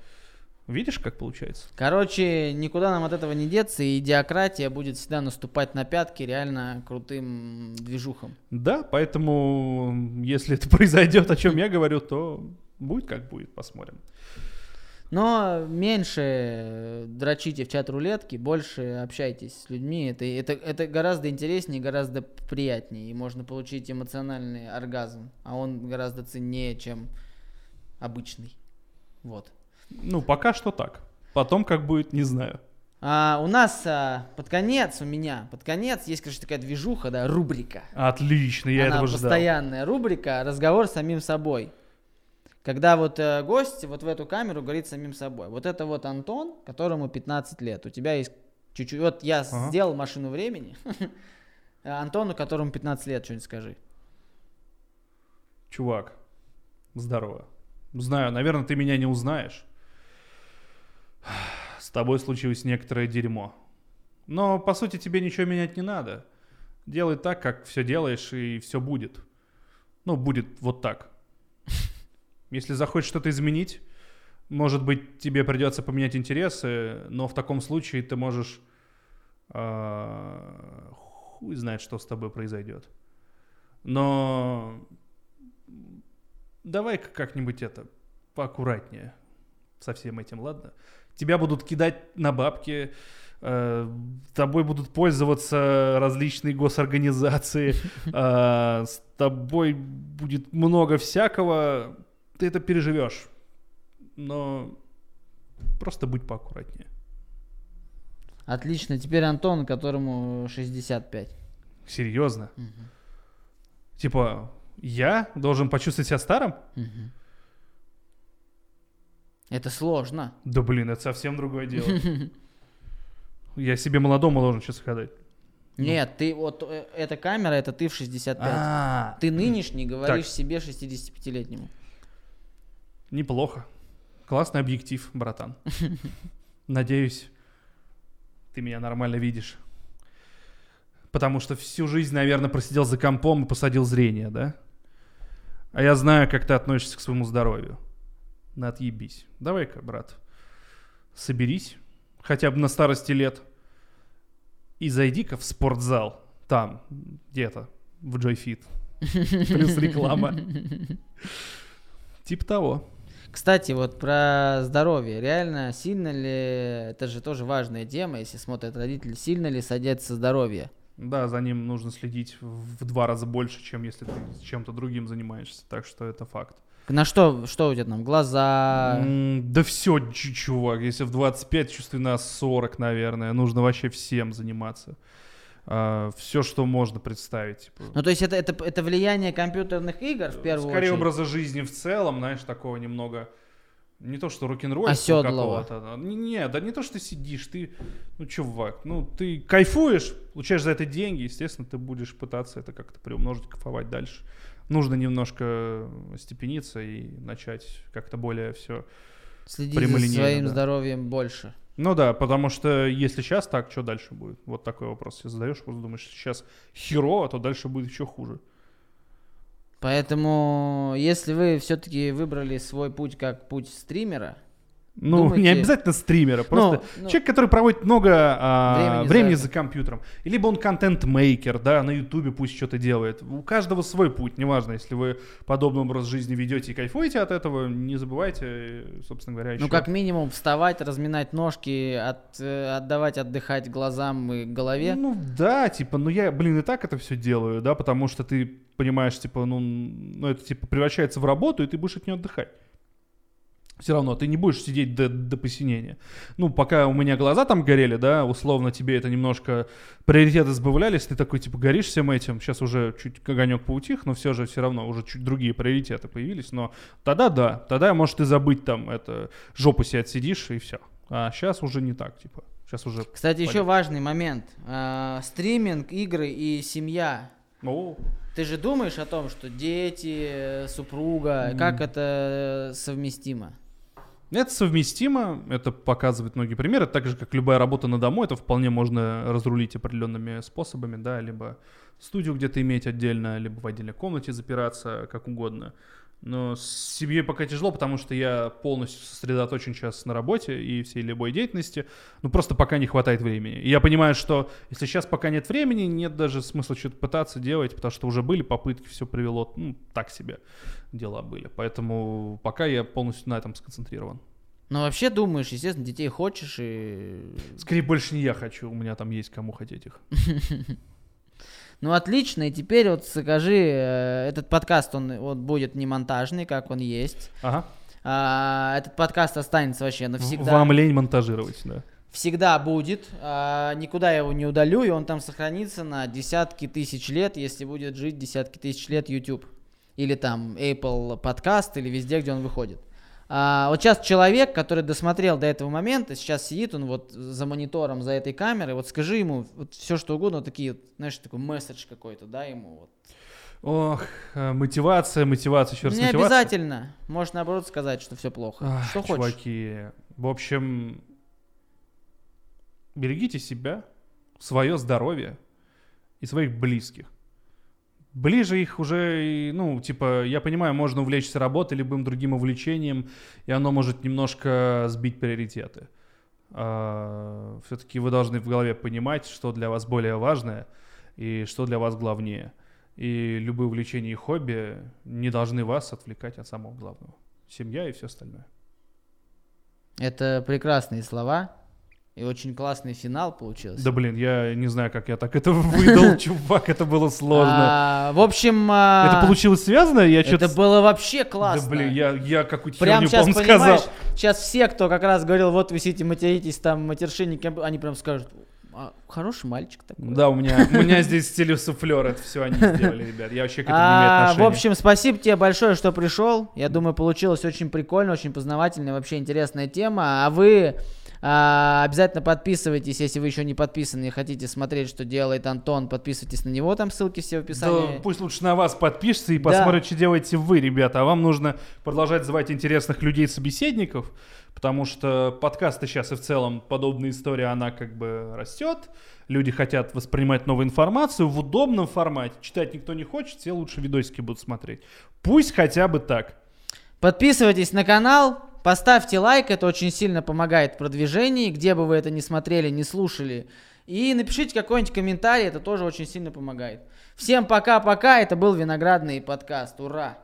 Видишь, как получается? Короче, никуда нам от этого не деться, и идиократия будет всегда наступать на пятки реально крутым движухам. Да, поэтому если это произойдет, о чем я говорю, то будет как будет, посмотрим. Но меньше дрочите в чат рулетки, больше общайтесь с людьми. Это, это, это гораздо интереснее, гораздо приятнее. И можно получить эмоциональный оргазм. А он гораздо ценнее, чем обычный. Вот. Ну, пока что так. Потом как будет, не знаю. А, у нас а, под конец, у меня под конец есть, конечно, такая движуха, да, рубрика. Отлично, я Она этого ждал. постоянная рубрика «Разговор с самим собой». Когда вот э, гость вот в эту камеру говорит самим собой. Вот это вот Антон, которому 15 лет. У тебя есть чуть-чуть... Вот я Ага. сделал машину времени. Антону, которому 15 лет, что-нибудь скажи. Чувак, здорово. Знаю, наверное, ты меня не узнаешь. С тобой случилось некоторое дерьмо. Но, по сути, тебе ничего менять не надо. Делай так, как все делаешь, и все будет. Ну, будет вот так. Если захочешь что-то изменить, Может быть, тебе придется поменять интересы, но в таком случае ты можешь... а, хуй знает, что с тобой произойдет. Но давай-ка как-нибудь это поаккуратнее со всем этим, ладно? Тебя будут кидать на бабки, э, тобой будут пользоваться различные госорганизации, э, с тобой будет много всякого, ты это переживешь. Но просто будь поаккуратнее. Отлично. Теперь Антон, которому 65. Серьезно? Мгм. Типа, я должен почувствовать себя старым? Мгм. Это сложно. Да блин, это совсем другое дело. Я себе молодому должен сейчас сказать. Нет, ты вот э, эта камера, это ты в 65. А, Ты нынешний говоришь Так. себе 65-летнему. неплохо. Классный объектив, братан. Надеюсь, ты меня нормально видишь. Потому что всю жизнь, наверное, просидел за компом и посадил зрение, да? А я знаю, как ты относишься к своему здоровью. На отъебись. Давай-ка, брат, соберись, хотя бы на старости лет, и зайди-ка в спортзал. Там, где-то, в JoyFit. Плюс реклама. Типа того. Кстати, вот про здоровье. Реально, сильно ли, это же тоже важная тема, если смотрят родители, сильно ли садится здоровье? Да, за ним нужно следить в два раза больше, чем если ты чем-то другим занимаешься. Так что это факт. На что, что у тебя там, глаза? М, Да все, чувак, если в 25, чувствую на 40, наверное. Нужно вообще всем заниматься. все, что можно представить. типа. Ну, то есть это, это, это влияние компьютерных игр в первую Скорее очередь? образа жизни в целом, знаешь, такого немного... Не то, что рок-н-ролл Оседлого. какого-то. Не, не, да не то, что ты сидишь, ты, ну, чувак, ну, ты кайфуешь, получаешь за это деньги, естественно, ты будешь пытаться это как-то приумножить, кайфовать дальше. Нужно немножко степениться и начать как-то более все. Следить за своим да. здоровьем больше. Ну да, потому что если сейчас так, что дальше будет? Вот такой вопрос себе задаешь, просто думаешь, сейчас херово, то дальше будет еще хуже. Поэтому, если вы все-таки выбрали свой путь как путь стримера, Ну, Думаете- не обязательно стримера, просто ну, ну, человек, который проводит много а, Времени за времени, это. за, компьютером. И Либо он контент-мейкер, да, на ютубе пусть что-то делает. У каждого свой путь, неважно, если вы подобный образ жизни ведете и кайфуете от этого, не забывайте, собственно говоря, еще... ну как минимум вставать, разминать ножки, от, э, отдавать отдыхать глазам и голове. Ну да, типа, ну я, блин, и так это все делаю, да, потому что ты понимаешь, типа, ну, ну это типа превращается в работу, и ты будешь от нее отдыхать. Все равно ты не будешь сидеть до, до посинения. Ну, пока у меня глаза там горели, да, условно тебе это немножко приоритеты сбавлялись, ты такой, типа, горишь всем этим, сейчас уже чуть огонек поутих, но все же все равно уже чуть другие приоритеты появились, но тогда да, тогда, может, ты забыть там это, жопу себе отсидишь и все. А сейчас уже не так, типа, сейчас уже... Кстати, еще Понятно. важный момент. А, стриминг, игры и семья. О, Ты же думаешь о том, что дети, супруга, как это совместимо? Это совместимо, это показывает многие примеры, так же, как любая работа на дому, это вполне можно разрулить определенными способами, да, либо студию где-то иметь отдельно, либо в отдельной комнате запираться, как угодно. Но с семьей пока тяжело, потому что я полностью сосредоточен сейчас на работе и всей любой деятельности, ну просто пока не хватает времени. И я понимаю, что если сейчас пока нет времени, нет даже смысла что-то пытаться делать, потому что уже были попытки, все привело, ну, так себе дела были. Поэтому пока я полностью на этом сконцентрирован. Ну, вообще думаешь, естественно, детей хочешь и... Скорее, больше не я хочу, у меня там есть кому хотеть их. Ну, отлично, и теперь вот скажи, э, этот подкаст, он вот будет не монтажный, как он есть. Ага. А, этот подкаст останется вообще навсегда. Вам лень монтажировать, да. Всегда будет, а, никуда я его не удалю, и он там сохранится на десятки тысяч лет, если будет жить десятки тысяч лет YouTube. Или там Apple подкаст, или везде, где он выходит. А, вот сейчас человек, который досмотрел до этого момента, сейчас сидит он вот за монитором, за этой камерой, вот скажи ему вот все что угодно, вот такие, знаешь, такой месседж какой-то, да, ему вот. Ох, э, мотивация, мотивация, еще раз не мотивация. обязательно, можешь наоборот сказать, что все плохо. Ах, что хочешь. чуваки, в общем, берегите себя, свое здоровье и своих близких. Ближе их уже, ну, типа, я понимаю, можно увлечься работой, любым другим увлечением, и оно может немножко сбить приоритеты. А, все-таки вы должны в голове понимать, что для вас более важное и что для вас главнее. И любые увлечения и хобби не должны вас отвлекать от самого главного. Семья и все остальное. Это прекрасные слова. И очень классный финал получился. Да блин, я не знаю, как я так это выдал, чувак, это было сложно. А, в общем... А, это получилось связано? Я это было вообще классно. Да блин, я, я какую-то Прям сейчас, понимаешь, сейчас все, кто как раз говорил, вот вы сидите материтесь, там матершинники, они прям скажут, а, хороший мальчик такой. Да, у меня, у меня здесь телесуфлер, это все они сделали, ребят. Я вообще к этому не имею отношения. В общем, спасибо тебе большое, что пришел. Я думаю, получилось очень прикольно, очень познавательная, вообще интересная тема. А вы а, обязательно подписывайтесь, если вы еще не подписаны и хотите смотреть, что делает Антон, подписывайтесь на него, там ссылки все в описании. Да, пусть лучше на вас подпишется и посмотрит, да. что делаете вы, ребята. А вам нужно продолжать звать интересных людей-собеседников, потому что подкасты сейчас и в целом подобная история, она как бы растет. Люди хотят воспринимать новую информацию в удобном формате. Читать никто не хочет, все лучше видосики будут смотреть. Пусть хотя бы так. Подписывайтесь на канал, Поставьте лайк, это очень сильно помогает в продвижении, где бы вы это не смотрели, не слушали. И напишите какой-нибудь комментарий, это тоже очень сильно помогает. Всем пока-пока, это был Виноградный подкаст, ура!